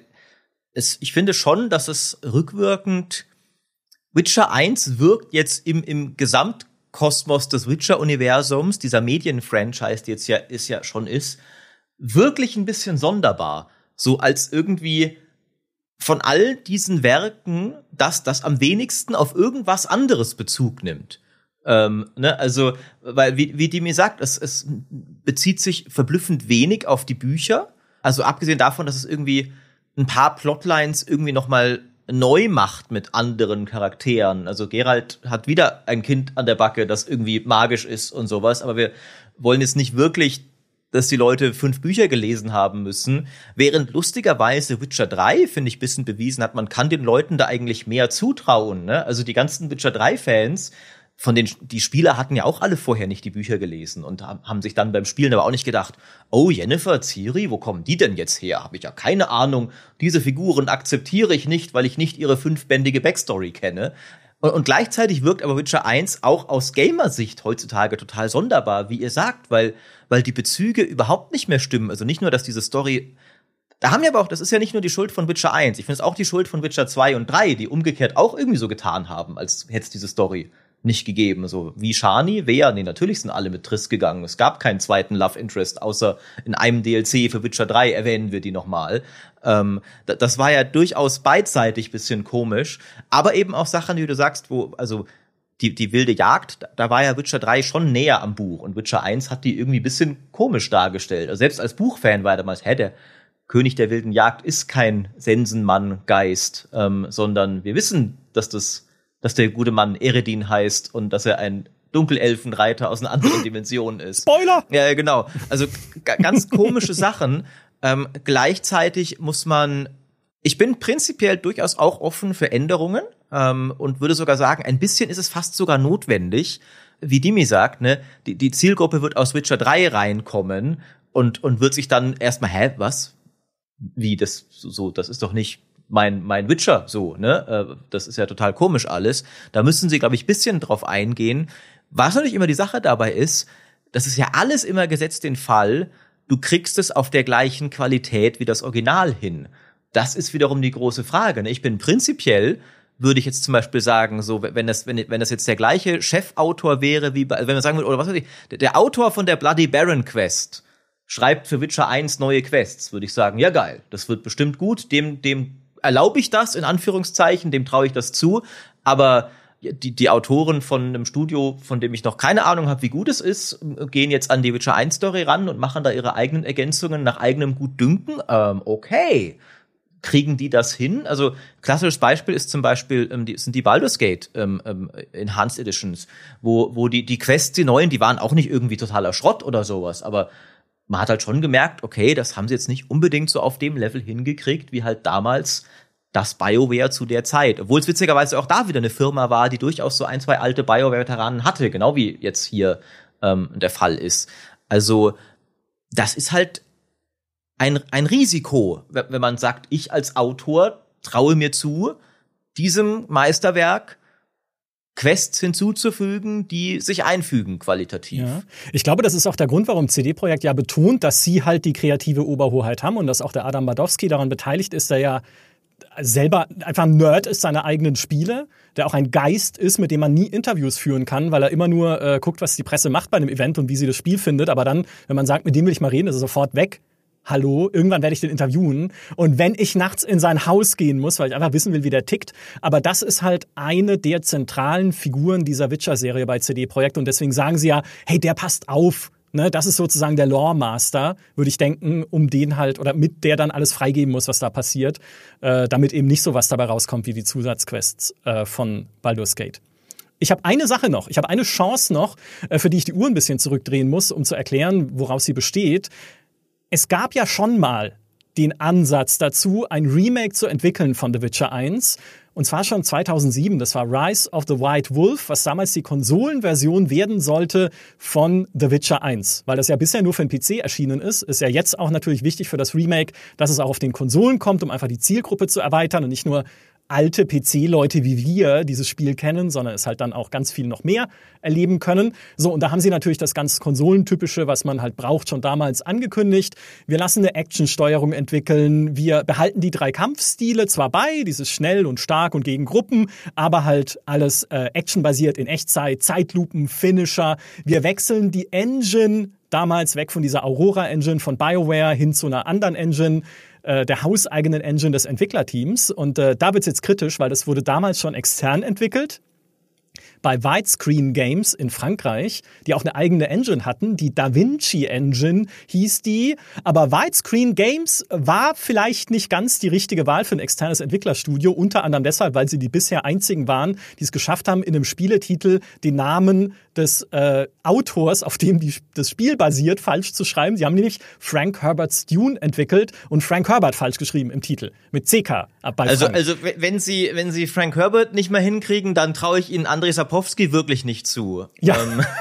es, ich finde schon, dass es rückwirkend Witcher 1 wirkt jetzt im, im Gesamtkosmos des Witcher-Universums, dieser Medien-Franchise, die jetzt ja, ist ja schon ist, wirklich ein bisschen sonderbar. So als irgendwie von all diesen Werken das, das am wenigsten auf irgendwas anderes Bezug nimmt. Ähm, ne, also, weil, wie, wie die mir sagt, es, es bezieht sich verblüffend wenig auf die Bücher. Also abgesehen davon, dass es irgendwie ein paar Plotlines irgendwie noch mal neu macht mit anderen Charakteren. Also Geralt hat wieder ein Kind an der Backe, das irgendwie magisch ist und sowas, aber wir wollen jetzt nicht wirklich dass die Leute fünf Bücher gelesen haben müssen, während lustigerweise Witcher 3, finde ich, bisschen bewiesen hat, man kann den Leuten da eigentlich mehr zutrauen. Ne? Also die ganzen Witcher 3-Fans, von den die Spieler hatten ja auch alle vorher nicht die Bücher gelesen und haben sich dann beim Spielen aber auch nicht gedacht, oh Jennifer, Ciri, wo kommen die denn jetzt her? Habe ich ja keine Ahnung. Diese Figuren akzeptiere ich nicht, weil ich nicht ihre fünfbändige Backstory kenne. Und, und gleichzeitig wirkt aber Witcher 1 auch aus Gamersicht heutzutage total sonderbar, wie ihr sagt, weil, weil die Bezüge überhaupt nicht mehr stimmen. Also nicht nur, dass diese Story da haben wir aber auch, das ist ja nicht nur die Schuld von Witcher 1, ich finde es auch die Schuld von Witcher 2 und 3, die umgekehrt auch irgendwie so getan haben, als hätte es diese Story nicht gegeben. So wie Shani, wer? Nee, natürlich sind alle mit Triss gegangen. Es gab keinen zweiten Love Interest, außer in einem DLC für Witcher 3 erwähnen wir die nochmal. Ähm, das war ja durchaus beidseitig bisschen komisch, aber eben auch Sachen, wie du sagst, wo, also die, die wilde Jagd, da war ja Witcher 3 schon näher am Buch und Witcher 1 hat die irgendwie bisschen komisch dargestellt. Also selbst als Buchfan war damals, hä, der König der wilden Jagd ist kein Sensenmann-Geist, ähm, sondern wir wissen, dass das dass der gute Mann Eredin heißt und dass er ein Dunkelelfenreiter aus einer anderen Dimension ist. Spoiler! Ja, genau. Also ganz komische Sachen. Ähm, gleichzeitig muss man, ich bin prinzipiell durchaus auch offen für Änderungen ähm, und würde sogar sagen, ein bisschen ist es fast sogar notwendig, wie Dimi sagt, ne, die, die Zielgruppe wird aus Witcher 3 reinkommen und, und wird sich dann erstmal, hä, was? Wie, das, so, das ist doch nicht mein, mein Witcher so, ne? Äh, das ist ja total komisch alles. Da müssen sie, glaube ich, bisschen drauf eingehen. Was natürlich immer die Sache dabei ist, das ist ja alles immer gesetzt den Fall, du kriegst es auf der gleichen Qualität wie das Original hin. Das ist wiederum die große Frage. Ne? Ich bin prinzipiell würde ich jetzt zum Beispiel sagen, so wenn das wenn, wenn das jetzt der gleiche Chefautor wäre wie bei, wenn man sagen würde oder was weiß ich, der, der Autor von der Bloody Baron Quest schreibt für Witcher 1 neue Quests, würde ich sagen, ja geil, das wird bestimmt gut, dem dem erlaube ich das, in Anführungszeichen, dem traue ich das zu, aber die, die Autoren von einem Studio, von dem ich noch keine Ahnung habe, wie gut es ist, gehen jetzt an die Witcher 1 Story ran und machen da ihre eigenen Ergänzungen nach eigenem Gutdünken. Ähm, okay. Kriegen die das hin? Also, klassisches Beispiel ist zum Beispiel, ähm, die, sind die Baldur's Gate ähm, ähm, Enhanced Editions, wo, wo die, die Quests, die neuen, die waren auch nicht irgendwie totaler Schrott oder sowas, aber man hat halt schon gemerkt, okay, das haben sie jetzt nicht unbedingt so auf dem Level hingekriegt, wie halt damals das BioWare zu der Zeit. Obwohl es witzigerweise auch da wieder eine Firma war, die durchaus so ein, zwei alte BioWare-Veteranen hatte, genau wie jetzt hier ähm, der Fall ist. Also, das ist halt ein, ein Risiko, wenn man sagt, ich als Autor traue mir zu, diesem Meisterwerk Quests hinzuzufügen, die sich einfügen qualitativ. Ja. Ich glaube, das ist auch der Grund, warum CD Projekt ja betont, dass sie halt die kreative Oberhoheit haben und dass auch der Adam Badowski daran beteiligt ist, der ja selber einfach ein Nerd ist seiner eigenen Spiele, der auch ein Geist ist, mit dem man nie Interviews führen kann, weil er immer nur äh, guckt, was die Presse macht bei einem Event und wie sie das Spiel findet. Aber dann, wenn man sagt, mit dem will ich mal reden, ist er sofort weg hallo, irgendwann werde ich den interviewen. Und wenn ich nachts in sein Haus gehen muss, weil ich einfach wissen will, wie der tickt. Aber das ist halt eine der zentralen Figuren dieser Witcher-Serie bei CD Projekt. Und deswegen sagen sie ja, hey, der passt auf. Ne, das ist sozusagen der Lore Master, würde ich denken, um den halt oder mit der dann alles freigeben muss, was da passiert, äh, damit eben nicht so was dabei rauskommt wie die Zusatzquests äh, von Baldur's Gate. Ich habe eine Sache noch, ich habe eine Chance noch, äh, für die ich die Uhr ein bisschen zurückdrehen muss, um zu erklären, woraus sie besteht es gab ja schon mal den Ansatz dazu, ein Remake zu entwickeln von The Witcher 1. Und zwar schon 2007. Das war Rise of the White Wolf, was damals die Konsolenversion werden sollte von The Witcher 1. Weil das ja bisher nur für den PC erschienen ist, ist ja jetzt auch natürlich wichtig für das Remake, dass es auch auf den Konsolen kommt, um einfach die Zielgruppe zu erweitern und nicht nur alte PC-Leute wie wir dieses Spiel kennen, sondern es halt dann auch ganz viel noch mehr erleben können. So, und da haben sie natürlich das ganz Konsolentypische, was man halt braucht, schon damals angekündigt. Wir lassen eine Actionsteuerung entwickeln. Wir behalten die drei Kampfstile zwar bei, dieses schnell und stark und gegen Gruppen, aber halt alles äh, actionbasiert in Echtzeit, Zeitlupen, Finisher. Wir wechseln die Engine damals weg von dieser Aurora Engine von BioWare hin zu einer anderen Engine äh, der hauseigenen Engine des Entwicklerteams. Und äh, da wird es jetzt kritisch, weil das wurde damals schon extern entwickelt. Bei Widescreen Games in Frankreich, die auch eine eigene Engine hatten. Die Da Vinci Engine hieß die. Aber Widescreen Games war vielleicht nicht ganz die richtige Wahl für ein externes Entwicklerstudio. Unter anderem deshalb, weil sie die bisher einzigen waren, die es geschafft haben, in einem Spieletitel den Namen des äh, Autors, auf dem die, das Spiel basiert, falsch zu schreiben. Sie haben nämlich Frank Herbert's Dune entwickelt und Frank Herbert falsch geschrieben im Titel. Mit CK. Also, also wenn Sie, wenn Sie Frank Herbert nicht mehr hinkriegen, dann traue ich Ihnen André Sapowski wirklich nicht zu. Ja. Ähm.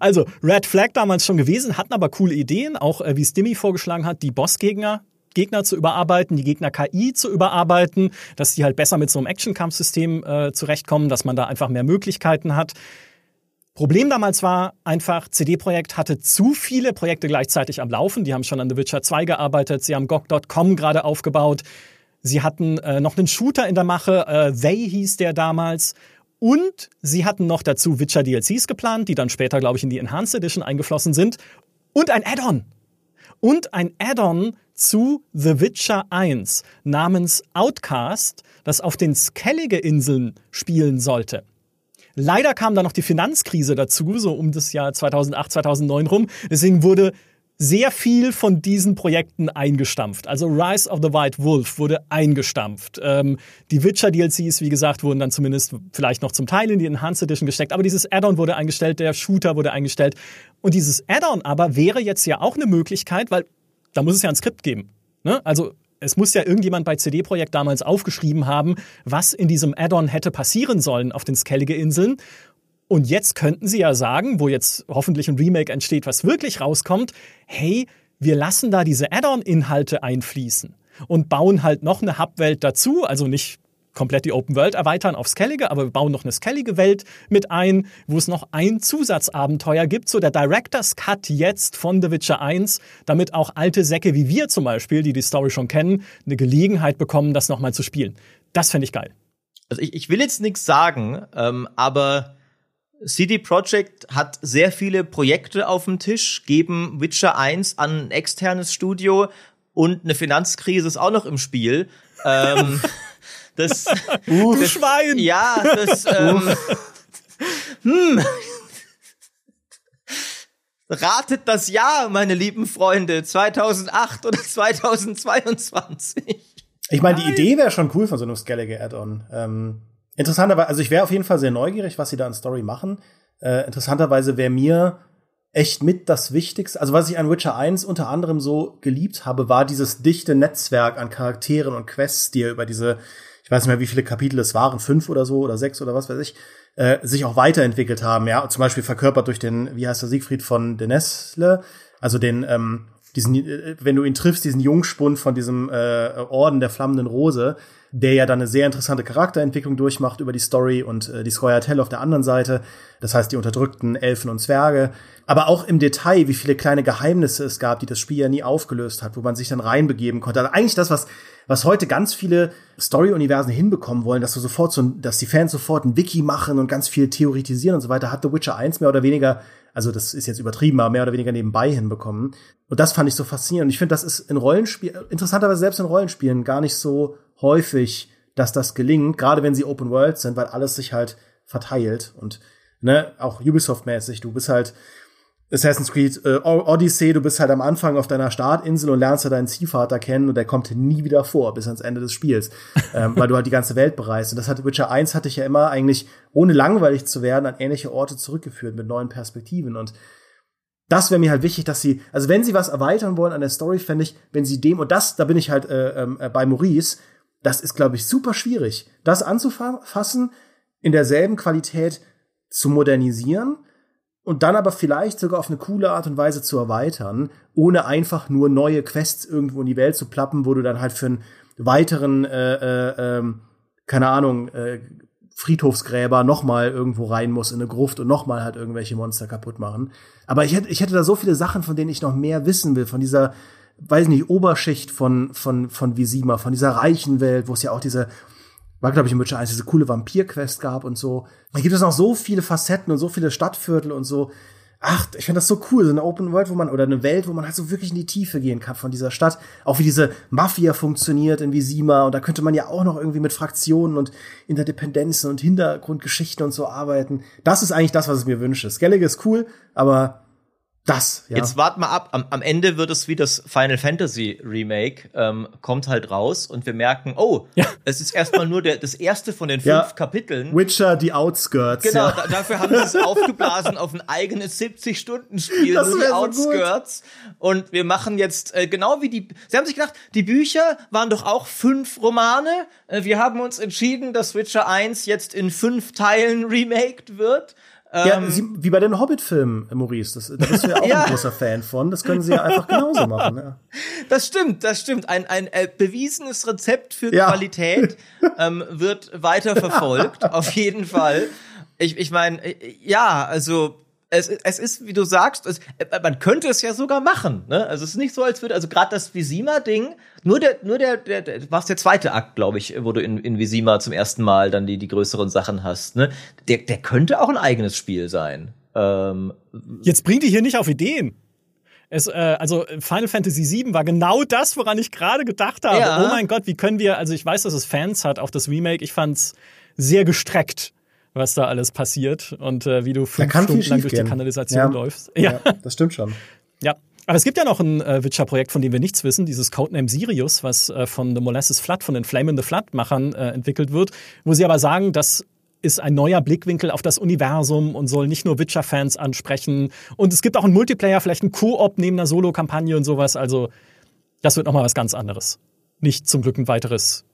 Also Red Flag damals schon gewesen, hatten aber coole Ideen, auch äh, wie Stimmy vorgeschlagen hat, die Bossgegner Gegner zu überarbeiten, die Gegner-KI zu überarbeiten, dass die halt besser mit so einem Action-Kampfsystem äh, zurechtkommen, dass man da einfach mehr Möglichkeiten hat. Problem damals war einfach, CD Projekt hatte zu viele Projekte gleichzeitig am Laufen. Die haben schon an The Witcher 2 gearbeitet, sie haben GOG.com gerade aufgebaut. Sie hatten äh, noch einen Shooter in der Mache, äh, They hieß der damals. Und sie hatten noch dazu Witcher DLCs geplant, die dann später, glaube ich, in die Enhanced Edition eingeflossen sind. Und ein Add-on. Und ein Add-on zu The Witcher 1 namens Outcast, das auf den Skellige-Inseln spielen sollte. Leider kam da noch die Finanzkrise dazu, so um das Jahr 2008, 2009 rum. Deswegen wurde sehr viel von diesen Projekten eingestampft. Also Rise of the White Wolf wurde eingestampft. Ähm, die Witcher DLCs, wie gesagt, wurden dann zumindest vielleicht noch zum Teil in die Enhanced Edition gesteckt. Aber dieses Add-on wurde eingestellt, der Shooter wurde eingestellt. Und dieses Add-on aber wäre jetzt ja auch eine Möglichkeit, weil da muss es ja ein Skript geben. Ne? Also es muss ja irgendjemand bei CD Projekt damals aufgeschrieben haben, was in diesem Add-on hätte passieren sollen auf den Skellige-Inseln. Und jetzt könnten sie ja sagen, wo jetzt hoffentlich ein Remake entsteht, was wirklich rauskommt, hey, wir lassen da diese Add-on-Inhalte einfließen und bauen halt noch eine Hub-Welt dazu, also nicht komplett die Open World erweitern auf Skellige, aber wir bauen noch eine Skellige Welt mit ein, wo es noch ein Zusatzabenteuer gibt, so der Director's Cut jetzt von The Witcher 1, damit auch alte Säcke wie wir zum Beispiel, die die Story schon kennen, eine Gelegenheit bekommen, das nochmal zu spielen. Das fände ich geil. Also ich, ich will jetzt nichts sagen, ähm, aber CD Projekt hat sehr viele Projekte auf dem Tisch, geben Witcher 1 an ein externes Studio und eine Finanzkrise ist auch noch im Spiel. ähm, Das, uh, das Schwein. Ja, das. Ähm, hm. Ratet das Jahr, meine lieben Freunde, 2008 oder 2022. Ich meine, die Idee wäre schon cool von so einem Skellige Add-on. Ähm, interessanterweise, also ich wäre auf jeden Fall sehr neugierig, was sie da an Story machen. Äh, interessanterweise wäre mir echt mit das Wichtigste. Also was ich an Witcher 1 unter anderem so geliebt habe, war dieses dichte Netzwerk an Charakteren und Quests, die er über diese ich weiß nicht mehr, wie viele Kapitel es waren, fünf oder so oder sechs oder was weiß ich, äh, sich auch weiterentwickelt haben, ja, zum Beispiel verkörpert durch den, wie heißt der Siegfried von Denesle, also den, ähm, diesen, äh, wenn du ihn triffst, diesen Jungspund von diesem äh, Orden der flammenden Rose, der ja dann eine sehr interessante Charakterentwicklung durchmacht über die Story und äh, die Scoia'tael auf der anderen Seite, das heißt die unterdrückten Elfen und Zwerge, aber auch im Detail, wie viele kleine Geheimnisse es gab, die das Spiel ja nie aufgelöst hat, wo man sich dann reinbegeben konnte. Also eigentlich das, was was heute ganz viele Story-Universen hinbekommen wollen, dass du sofort so, dass die Fans sofort ein Wiki machen und ganz viel theoretisieren und so weiter, hat The Witcher 1 mehr oder weniger, also das ist jetzt übertrieben, aber mehr oder weniger nebenbei hinbekommen. Und das fand ich so faszinierend. Und ich finde, das ist in Rollenspielen, interessanterweise selbst in Rollenspielen gar nicht so häufig, dass das gelingt, gerade wenn sie Open World sind, weil alles sich halt verteilt und ne, auch Ubisoft-mäßig, du bist halt, Assassin's Creed äh, Odyssey, du bist halt am Anfang auf deiner Startinsel und lernst da deinen Ziehvater kennen und der kommt nie wieder vor bis ans Ende des Spiels, ähm, weil du halt die ganze Welt bereist. Und das hat Witcher 1 hatte ich ja immer eigentlich, ohne langweilig zu werden, an ähnliche Orte zurückgeführt mit neuen Perspektiven. Und das wäre mir halt wichtig, dass sie, also wenn sie was erweitern wollen an der Story, fände ich, wenn sie dem, und das, da bin ich halt äh, äh, bei Maurice, das ist, glaube ich, super schwierig, das anzufassen, in derselben Qualität zu modernisieren und dann aber vielleicht sogar auf eine coole Art und Weise zu erweitern, ohne einfach nur neue Quests irgendwo in die Welt zu plappen, wo du dann halt für einen weiteren, äh, äh, äh, keine Ahnung, äh, Friedhofsgräber nochmal irgendwo rein muss in eine Gruft und nochmal halt irgendwelche Monster kaputt machen. Aber ich hätte, ich hätte da so viele Sachen, von denen ich noch mehr wissen will, von dieser, weiß nicht, Oberschicht von, von, von Visima, von dieser reichen Welt, wo es ja auch diese war, glaube ich, in Witcher 1 diese coole Vampir-Quest gab und so. Da gibt es noch so viele Facetten und so viele Stadtviertel und so. ach, ich finde das so cool, so eine Open World, wo man, oder eine Welt, wo man halt so wirklich in die Tiefe gehen kann von dieser Stadt. Auch wie diese Mafia funktioniert in Visima. Und da könnte man ja auch noch irgendwie mit Fraktionen und Interdependenzen und Hintergrundgeschichten und so arbeiten. Das ist eigentlich das, was ich mir wünsche. Skellige ist cool, aber das, ja. Jetzt wart mal ab. Am, am Ende wird es wie das Final Fantasy Remake, ähm, kommt halt raus und wir merken, oh, ja. es ist erstmal nur der, das erste von den fünf ja. Kapiteln. Witcher, die Outskirts. Genau, ja. dafür haben sie es aufgeblasen auf ein eigenes 70-Stunden-Spiel, nur die Outskirts. So und wir machen jetzt äh, genau wie die. Sie haben sich gedacht, die Bücher waren doch auch fünf Romane. Äh, wir haben uns entschieden, dass Witcher 1 jetzt in fünf Teilen remaked wird. Ja, ähm, sie, wie bei den Hobbit-Filmen, Maurice. Das, da bist du ja auch ja. ein großer Fan von. Das können sie ja einfach genauso machen. Ja. Das stimmt, das stimmt. Ein, ein äh, bewiesenes Rezept für ja. Qualität ähm, wird weiter verfolgt, auf jeden Fall. Ich, ich meine, äh, ja, also es, es ist, wie du sagst, es, äh, man könnte es ja sogar machen. Ne? Also es ist nicht so, als würde, also gerade das Visima-Ding, nur der, nur der, der, der war der zweite Akt, glaube ich, wo du in, in Visima zum ersten Mal dann die, die größeren Sachen hast. Ne? Der, der könnte auch ein eigenes Spiel sein. Ähm, Jetzt bringt die hier nicht auf Ideen. Es, äh, also Final Fantasy VII war genau das, woran ich gerade gedacht habe. Ja. Oh mein Gott, wie können wir, also ich weiß, dass es Fans hat, auch das Remake, ich fand's sehr gestreckt was da alles passiert und äh, wie du fünf Stunden lang durch die Kanalisation ja. läufst. Ja. ja, das stimmt schon. Ja. Aber es gibt ja noch ein äh, Witcher-Projekt, von dem wir nichts wissen, dieses Codename Sirius, was äh, von The Molasses Flood, von den Flame in the Flood-Machern äh, entwickelt wird, wo sie aber sagen, das ist ein neuer Blickwinkel auf das Universum und soll nicht nur Witcher-Fans ansprechen. Und es gibt auch einen Multiplayer, vielleicht ein Koop neben einer Solo-Kampagne und sowas. Also, das wird nochmal was ganz anderes. Nicht zum Glück ein weiteres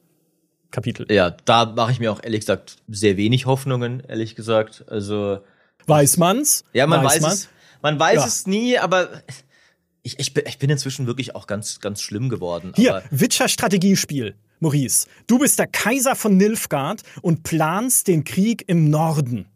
Kapitel. Ja, da mache ich mir auch ehrlich gesagt sehr wenig Hoffnungen, ehrlich gesagt. Also weiß man's? Ja, man weiß, weiß man's? es. Man weiß ja. es nie, aber ich, ich, bin, ich bin inzwischen wirklich auch ganz ganz schlimm geworden. Hier, Witcher Strategiespiel. Maurice, du bist der Kaiser von Nilfgaard und planst den Krieg im Norden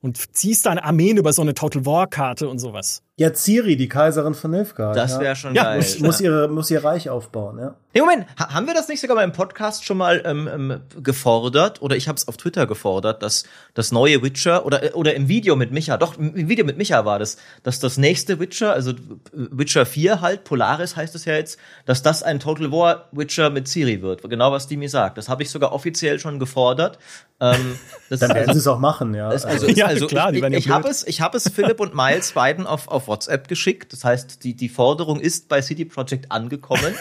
und ziehst deine Armeen über so eine Total War Karte und sowas. Ja, Ciri, die Kaiserin von Nilfgaard. Das wäre ja. schon ja, geil. Muss, muss, ihre, muss ihr Reich aufbauen, ja. Nee, Moment, ha haben wir das nicht sogar mal im Podcast schon mal ähm, ähm, gefordert? Oder ich habe es auf Twitter gefordert, dass das neue Witcher oder, äh, oder im Video mit Micha, doch, im Video mit Micha war das, dass das nächste Witcher, also Witcher 4 halt, Polaris heißt es ja jetzt, dass das ein Total War Witcher mit Ciri wird. Genau, was die mir sagt. Das habe ich sogar offiziell schon gefordert. Ähm, Dann werden sie es auch machen, ja. also, also, ja, also klar, ich, ich, ich habe es, ich habe es Philipp und Miles beiden auf, auf WhatsApp geschickt. Das heißt, die, die Forderung ist bei City Project angekommen.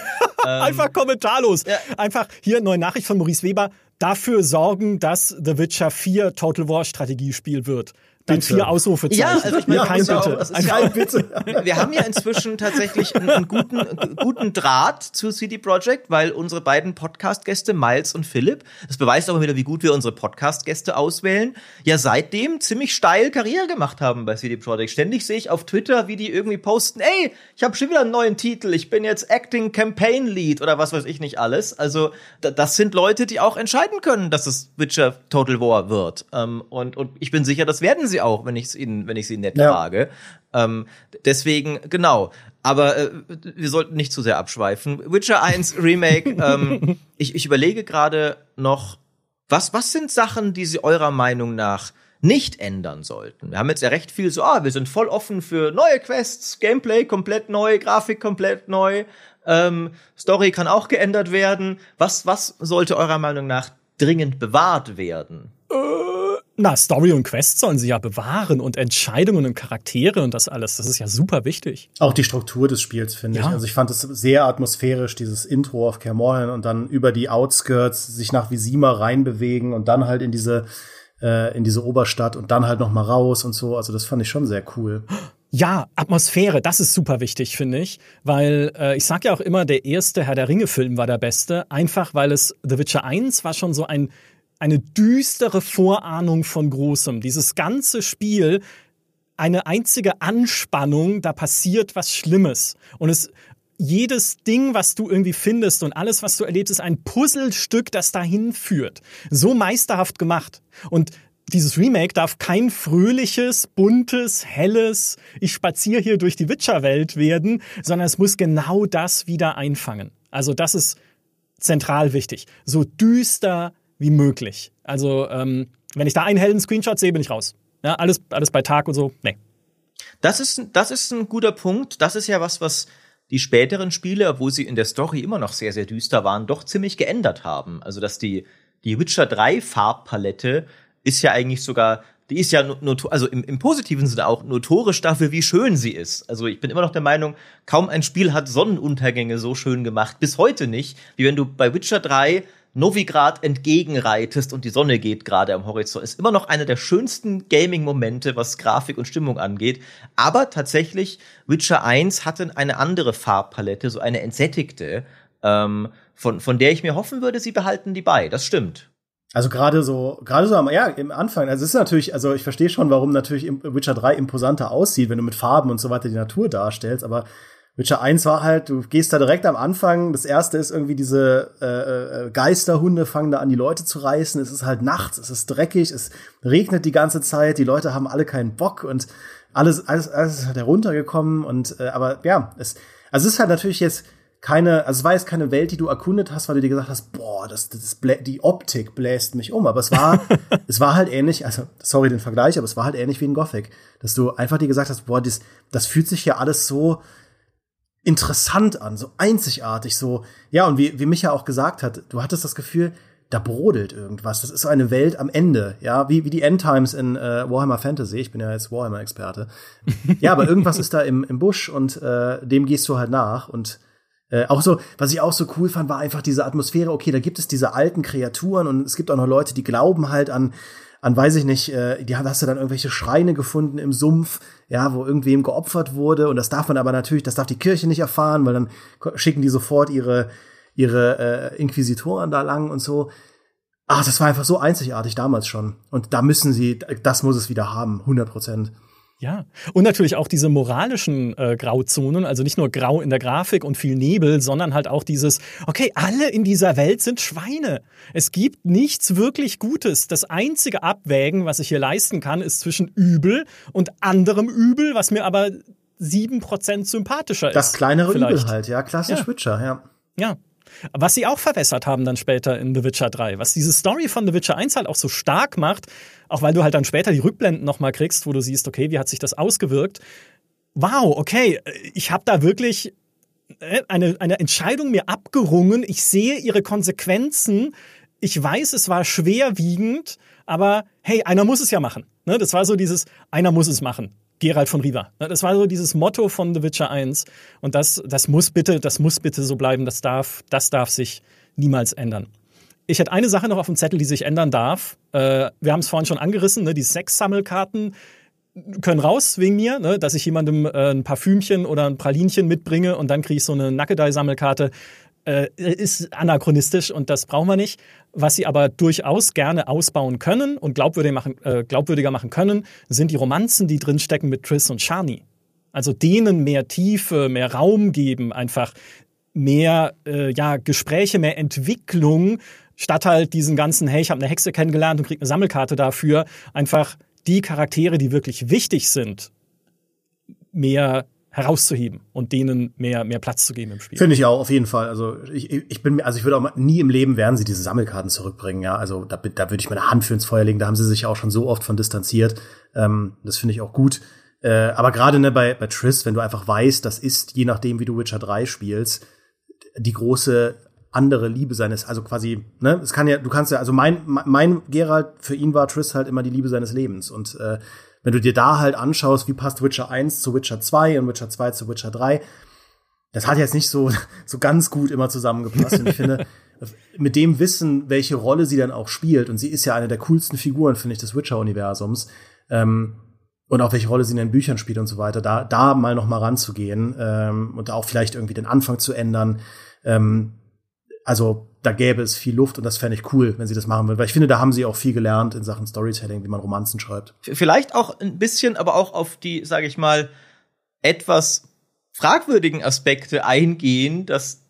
ähm, Einfach kommentarlos. Ja. Einfach hier neue Nachricht von Maurice Weber. Dafür sorgen, dass The Witcher 4 Total War Strategiespiel wird den vier Ausrufezeichen. Ja, also ich meine, ja, kein Bitte. Auch, ein kein Bitte. Wir haben ja inzwischen tatsächlich einen, einen guten, guten Draht zu CD Projekt, weil unsere beiden Podcast-Gäste, Miles und Philipp, das beweist auch wieder, wie gut wir unsere Podcast-Gäste auswählen, ja seitdem ziemlich steil Karriere gemacht haben bei CD Projekt. Ständig sehe ich auf Twitter, wie die irgendwie posten, ey, ich habe schon wieder einen neuen Titel, ich bin jetzt Acting Campaign Lead oder was weiß ich nicht alles. Also das sind Leute, die auch entscheiden können, dass es Witcher Total War wird. Ähm, und, und ich bin sicher, das werden sie sie auch, wenn ich es ihnen, wenn ich sie nett ja. frage. Ähm, deswegen, genau. Aber äh, wir sollten nicht zu sehr abschweifen. Witcher 1 Remake, ähm, ich, ich überlege gerade noch, was, was sind Sachen, die sie eurer Meinung nach nicht ändern sollten. Wir haben jetzt ja recht viel so, ah, wir sind voll offen für neue Quests, Gameplay komplett neu, Grafik komplett neu, ähm, Story kann auch geändert werden. Was, was sollte eurer Meinung nach dringend bewahrt werden? Äh na, Story und Quest sollen sie ja bewahren und Entscheidungen und Charaktere und das alles. Das ist ja super wichtig. Auch die Struktur des Spiels, finde ja. ich. Also ich fand es sehr atmosphärisch, dieses Intro auf Kermorhen und dann über die Outskirts sich nach Visima reinbewegen und dann halt in diese, äh, in diese Oberstadt und dann halt noch mal raus und so. Also das fand ich schon sehr cool. Ja, Atmosphäre, das ist super wichtig, finde ich. Weil äh, ich sag ja auch immer, der erste Herr der Ringe-Film war der beste. Einfach weil es The Witcher 1 war schon so ein eine düstere Vorahnung von Großem. Dieses ganze Spiel, eine einzige Anspannung, da passiert was Schlimmes. Und es, jedes Ding, was du irgendwie findest und alles, was du erlebst, ist ein Puzzlestück, das dahin führt. So meisterhaft gemacht. Und dieses Remake darf kein fröhliches, buntes, helles, ich spaziere hier durch die Witcher-Welt werden, sondern es muss genau das wieder einfangen. Also das ist zentral wichtig. So düster, wie möglich. Also, ähm, wenn ich da einen hellen Screenshot sehe, bin ich raus. Ja, alles, alles bei Tag und so, nee. Das ist, das ist ein guter Punkt. Das ist ja was, was die späteren Spiele, obwohl sie in der Story immer noch sehr, sehr düster waren, doch ziemlich geändert haben. Also, dass die, die Witcher 3 Farbpalette ist ja eigentlich sogar, die ist ja nur, also im, im positiven Sinne auch notorisch dafür, wie schön sie ist. Also ich bin immer noch der Meinung, kaum ein Spiel hat Sonnenuntergänge so schön gemacht, bis heute nicht, wie wenn du bei Witcher 3 Novigrad entgegenreitest und die Sonne geht gerade am Horizont. Ist immer noch einer der schönsten Gaming-Momente, was Grafik und Stimmung angeht. Aber tatsächlich, Witcher 1 hatte eine andere Farbpalette, so eine entsättigte, ähm, von, von der ich mir hoffen würde, sie behalten die bei. Das stimmt. Also gerade so, gerade so am, ja, im Anfang, also es ist natürlich, also ich verstehe schon, warum natürlich Witcher 3 imposanter aussieht, wenn du mit Farben und so weiter die Natur darstellst, aber Witcher 1 war halt, du gehst da direkt am Anfang. Das erste ist irgendwie diese äh, äh, Geisterhunde fangen da an, die Leute zu reißen. Es ist halt nachts, es ist dreckig, es regnet die ganze Zeit, die Leute haben alle keinen Bock und alles, alles, alles ist halt heruntergekommen. Und äh, aber ja, es, also es ist halt natürlich jetzt keine, also es war jetzt keine Welt, die du erkundet hast, weil du dir gesagt hast, boah, das, das, das die Optik bläst mich um. Aber es war, es war halt ähnlich, also sorry den Vergleich, aber es war halt ähnlich wie in Gothic, dass du einfach dir gesagt hast, boah, das, das fühlt sich ja alles so interessant an, so einzigartig, so, ja, und wie, wie Micha auch gesagt hat, du hattest das Gefühl, da brodelt irgendwas. Das ist so eine Welt am Ende, ja, wie, wie die Endtimes in äh, Warhammer Fantasy. Ich bin ja jetzt Warhammer-Experte. ja, aber irgendwas ist da im, im Busch und äh, dem gehst du halt nach. Und äh, auch so, was ich auch so cool fand, war einfach diese Atmosphäre. Okay, da gibt es diese alten Kreaturen und es gibt auch noch Leute, die glauben halt an an, weiß ich nicht, äh, die hast du dann irgendwelche Schreine gefunden im Sumpf, ja, wo irgendwem geopfert wurde. Und das darf man aber natürlich, das darf die Kirche nicht erfahren, weil dann schicken die sofort ihre, ihre äh, Inquisitoren da lang und so. Ach, das war einfach so einzigartig damals schon. Und da müssen sie, das muss es wieder haben, 100 Prozent. Ja, und natürlich auch diese moralischen äh, Grauzonen, also nicht nur grau in der Grafik und viel Nebel, sondern halt auch dieses, okay, alle in dieser Welt sind Schweine. Es gibt nichts wirklich Gutes. Das einzige Abwägen, was ich hier leisten kann, ist zwischen Übel und anderem Übel, was mir aber sieben Prozent sympathischer ist. Das kleinere vielleicht. Übel halt, ja, klassisch ja. Witcher, ja. Ja, was sie auch verbessert haben dann später in The Witcher 3, was diese Story von The Witcher 1 halt auch so stark macht, auch weil du halt dann später die Rückblenden nochmal kriegst, wo du siehst, okay, wie hat sich das ausgewirkt? Wow, okay, ich habe da wirklich äh, eine, eine Entscheidung mir abgerungen. Ich sehe ihre Konsequenzen. Ich weiß, es war schwerwiegend, aber hey, einer muss es ja machen. Ne, das war so dieses, einer muss es machen. Gerald von Riva. Das war so dieses Motto von The Witcher 1. Und das, das muss bitte, das muss bitte so bleiben. Das darf, das darf sich niemals ändern. Ich hätte eine Sache noch auf dem Zettel, die sich ändern darf. Äh, wir haben es vorhin schon angerissen, ne? die Sexsammelkarten können raus wegen mir, ne? dass ich jemandem äh, ein Parfümchen oder ein Pralinchen mitbringe und dann kriege ich so eine Nackedei-Sammelkarte äh, ist anachronistisch und das brauchen wir nicht. Was sie aber durchaus gerne ausbauen können und glaubwürdiger machen, äh, glaubwürdiger machen können, sind die Romanzen, die drinstecken mit Triss und Shani. Also denen mehr Tiefe, mehr Raum geben, einfach mehr äh, ja, Gespräche, mehr Entwicklung, statt halt diesen ganzen, hey, ich habe eine Hexe kennengelernt und krieg eine Sammelkarte dafür, einfach die Charaktere, die wirklich wichtig sind, mehr herauszuheben und denen mehr, mehr Platz zu geben im Spiel. Finde ich auch, auf jeden Fall. Also ich, ich bin, also ich würde auch nie im Leben werden sie diese Sammelkarten zurückbringen, ja. Also da, da würde ich meine Hand für ins Feuer legen, da haben sie sich auch schon so oft von distanziert. Ähm, das finde ich auch gut. Äh, aber gerade ne, bei, bei Triss, wenn du einfach weißt, das ist, je nachdem, wie du Witcher 3 spielst, die große andere Liebe seines, also quasi, ne, es kann ja, du kannst ja, also mein, mein Gerald, für ihn war Triss halt immer die Liebe seines Lebens und äh, wenn du dir da halt anschaust, wie passt Witcher 1 zu Witcher 2 und Witcher 2 zu Witcher 3, das hat jetzt nicht so, so ganz gut immer zusammengepasst. Und ich finde, mit dem Wissen, welche Rolle sie dann auch spielt, und sie ist ja eine der coolsten Figuren, finde ich, des Witcher-Universums, ähm, und auch welche Rolle sie in den Büchern spielt und so weiter, da, da mal noch mal ranzugehen ähm, und auch vielleicht irgendwie den Anfang zu ändern. Ähm, also da gäbe es viel Luft und das fände ich cool, wenn sie das machen würden. Weil ich finde, da haben sie auch viel gelernt in Sachen Storytelling, wie man Romanzen schreibt. Vielleicht auch ein bisschen, aber auch auf die, sage ich mal, etwas fragwürdigen Aspekte eingehen, dass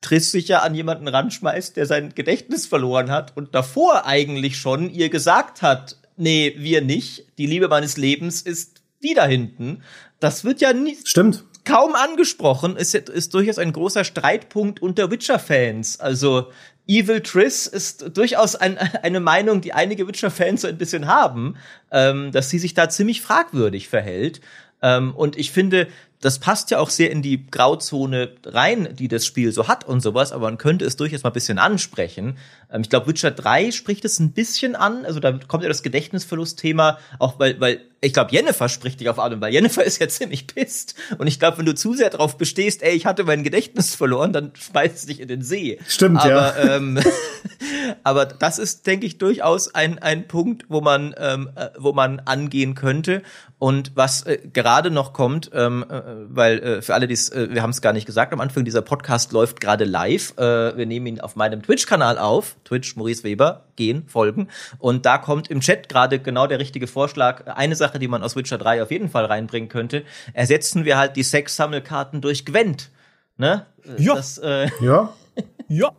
Triss sich ja an jemanden ranschmeißt, der sein Gedächtnis verloren hat und davor eigentlich schon ihr gesagt hat, nee, wir nicht, die Liebe meines Lebens ist die da hinten. Das wird ja nicht. Stimmt kaum angesprochen, ist, ist durchaus ein großer Streitpunkt unter Witcher-Fans. Also Evil Triss ist durchaus ein, eine Meinung, die einige Witcher-Fans so ein bisschen haben, ähm, dass sie sich da ziemlich fragwürdig verhält. Ähm, und ich finde, das passt ja auch sehr in die Grauzone rein, die das Spiel so hat und sowas, aber man könnte es durchaus mal ein bisschen ansprechen. Ähm, ich glaube, Witcher 3 spricht es ein bisschen an, also da kommt ja das Gedächtnisverlust-Thema, auch weil, weil ich glaube, Jennifer spricht dich auf an, weil Jennifer ist ja ziemlich pisst. Und ich glaube, wenn du zu sehr darauf bestehst, ey, ich hatte mein Gedächtnis verloren, dann schmeißt es dich in den See. Stimmt, aber, ja. Ähm, aber das ist, denke ich, durchaus ein, ein Punkt, wo man, ähm, äh, wo man angehen könnte. Und was äh, gerade noch kommt, ähm, äh, weil äh, für alle, die äh, wir haben es gar nicht gesagt am Anfang, dieser Podcast läuft gerade live. Äh, wir nehmen ihn auf meinem Twitch-Kanal auf, Twitch Maurice Weber, gehen, folgen. Und da kommt im Chat gerade genau der richtige Vorschlag. Eine Sache, die man aus Witcher 3 auf jeden Fall reinbringen könnte, ersetzen wir halt die Sex-Sammelkarten durch Gwent. Ne? Ja. Das, äh, Ja. Ja.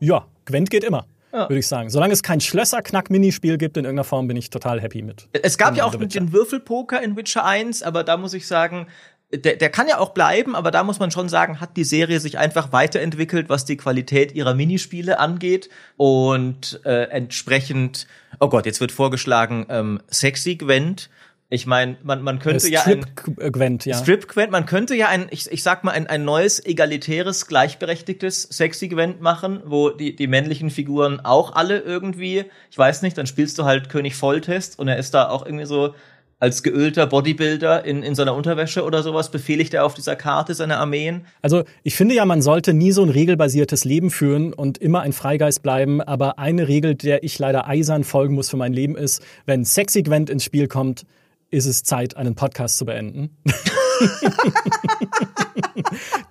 Ja, Gwent geht immer, würde ich sagen. Solange es kein Schlösser-Knack-Minispiel gibt in irgendeiner Form, bin ich total happy mit. Es gab ja auch den Würfelpoker in Witcher 1, aber da muss ich sagen, der, der kann ja auch bleiben, aber da muss man schon sagen, hat die Serie sich einfach weiterentwickelt, was die Qualität ihrer Minispiele angeht. Und äh, entsprechend, oh Gott, jetzt wird vorgeschlagen, ähm, Sexy Gwent. Ich meine, man, man könnte ja ein Strip-Gwent, ja. Strip Gwent, man könnte ja ein, ich, ich sag mal, ein, ein neues, egalitäres, gleichberechtigtes Sexy Gwent machen, wo die, die männlichen Figuren auch alle irgendwie, ich weiß nicht, dann spielst du halt König Volltest und er ist da auch irgendwie so als geölter Bodybuilder in, in seiner Unterwäsche oder sowas, befehligt er auf dieser Karte seine Armeen. Also ich finde ja, man sollte nie so ein regelbasiertes Leben führen und immer ein Freigeist bleiben. Aber eine Regel, der ich leider eisern folgen muss für mein Leben, ist, wenn Sexy Gwent ins Spiel kommt, ist es Zeit, einen Podcast zu beenden.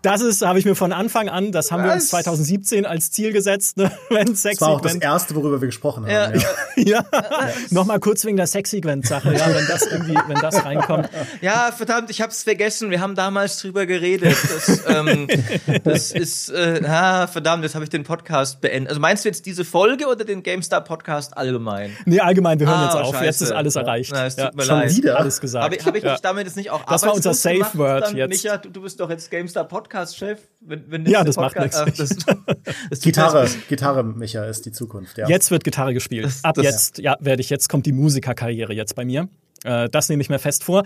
das ist, habe ich mir von Anfang an, das haben wir uns Was? 2017 als Ziel gesetzt, ne? wenn Das Sexy war auch das erste, worüber wir gesprochen haben. Ja. Ja. ja, nochmal kurz wegen der Sexy Gwent-Sache, ja, wenn das irgendwie, wenn das reinkommt. Ja, verdammt, ich hab's vergessen. Wir haben damals drüber geredet. Das, ähm, das ist, äh, ah, verdammt, jetzt habe ich den Podcast beendet. Also meinst du jetzt diese Folge oder den GameStar Podcast allgemein? Nee, allgemein, wir hören Ah, jetzt auf. scheiße. Jetzt ist alles erreicht. Na, es tut mir Schon leid. wieder? Alles gesagt. Habe ich, hab ich ja. damit jetzt nicht auch Das war unser arbeitslos Safe gemacht Word dann, jetzt. Micha, du, du bist doch jetzt GameStar Podcast-Chef. Wenn, wenn Ja, das macht Podcast- nichts. Das, das tut Gitarre, mir- Gitarre, Micha, ist die Zukunft. Ja. Jetzt wird Gitarre gespielt. Ab das- jetzt, ja, werde ich, jetzt kommt die Musikerkarriere jetzt bei mir. Äh, Das nehme ich mir fest vor.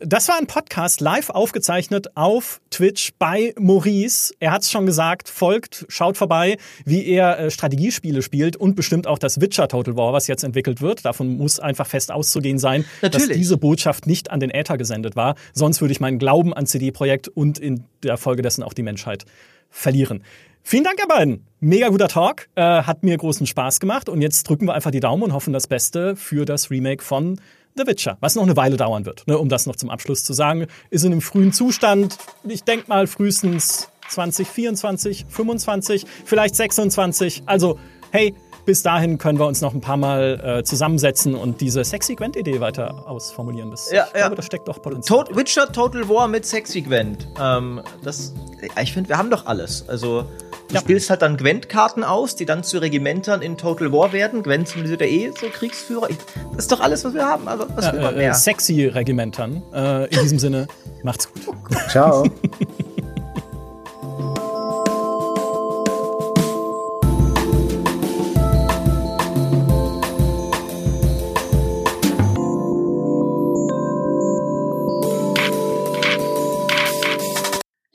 Das war ein Podcast live aufgezeichnet auf Twitch bei Maurice. Er hat es schon gesagt, folgt, schaut vorbei, wie er äh, Strategiespiele spielt und bestimmt auch das Witcher Total War, was jetzt entwickelt wird. Davon muss einfach fest auszugehen sein, dass Natürlich. diese Botschaft nicht an den Äther gesendet war. Sonst würde ich meinen Glauben an CD-Projekt und in der Folge dessen auch die Menschheit verlieren. Vielen Dank, ihr beiden. Mega guter Talk. Äh, hat mir großen Spaß gemacht. Und jetzt drücken wir einfach die Daumen und hoffen das Beste für das Remake von The Witcher, was noch eine Weile dauern wird. Ne, um das noch zum Abschluss zu sagen, ist in einem frühen Zustand. Ich denke mal frühestens 2024, 25, vielleicht 26. Also, hey, bis dahin können wir uns noch ein paar Mal äh, zusammensetzen und diese sexy Gwent-Idee weiter ausformulieren. Das, Ja, ich ja. glaube, da steckt doch Potenzial. Tot, Witcher Total War mit Sexy Gwent. Ähm, das, ich finde, wir haben doch alles. Also, du Ja. spielst halt dann Gwent-Karten aus, die dann zu Regimentern in Total War werden. Gwent sind ja eh so Kriegsführer. Ich, das ist doch alles, was wir haben. Also, was will man äh, mehr? äh, sexy Regimentern. Äh, in diesem Sinne, macht's gut. Ciao.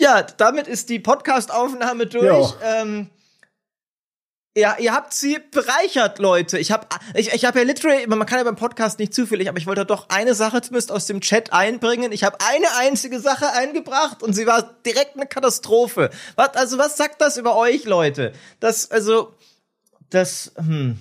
Ja, damit ist die Podcast-Aufnahme durch. Jo. Ähm, ja, ihr habt sie bereichert, Leute. Ich habe ich, ich hab ja literally, man kann ja beim Podcast nicht zufällig, aber ich wollte doch eine Sache zumindest aus dem Chat einbringen. Ich habe eine einzige Sache eingebracht und sie war direkt eine Katastrophe. Was, also was sagt das über euch, Leute? Das, also, das, hm.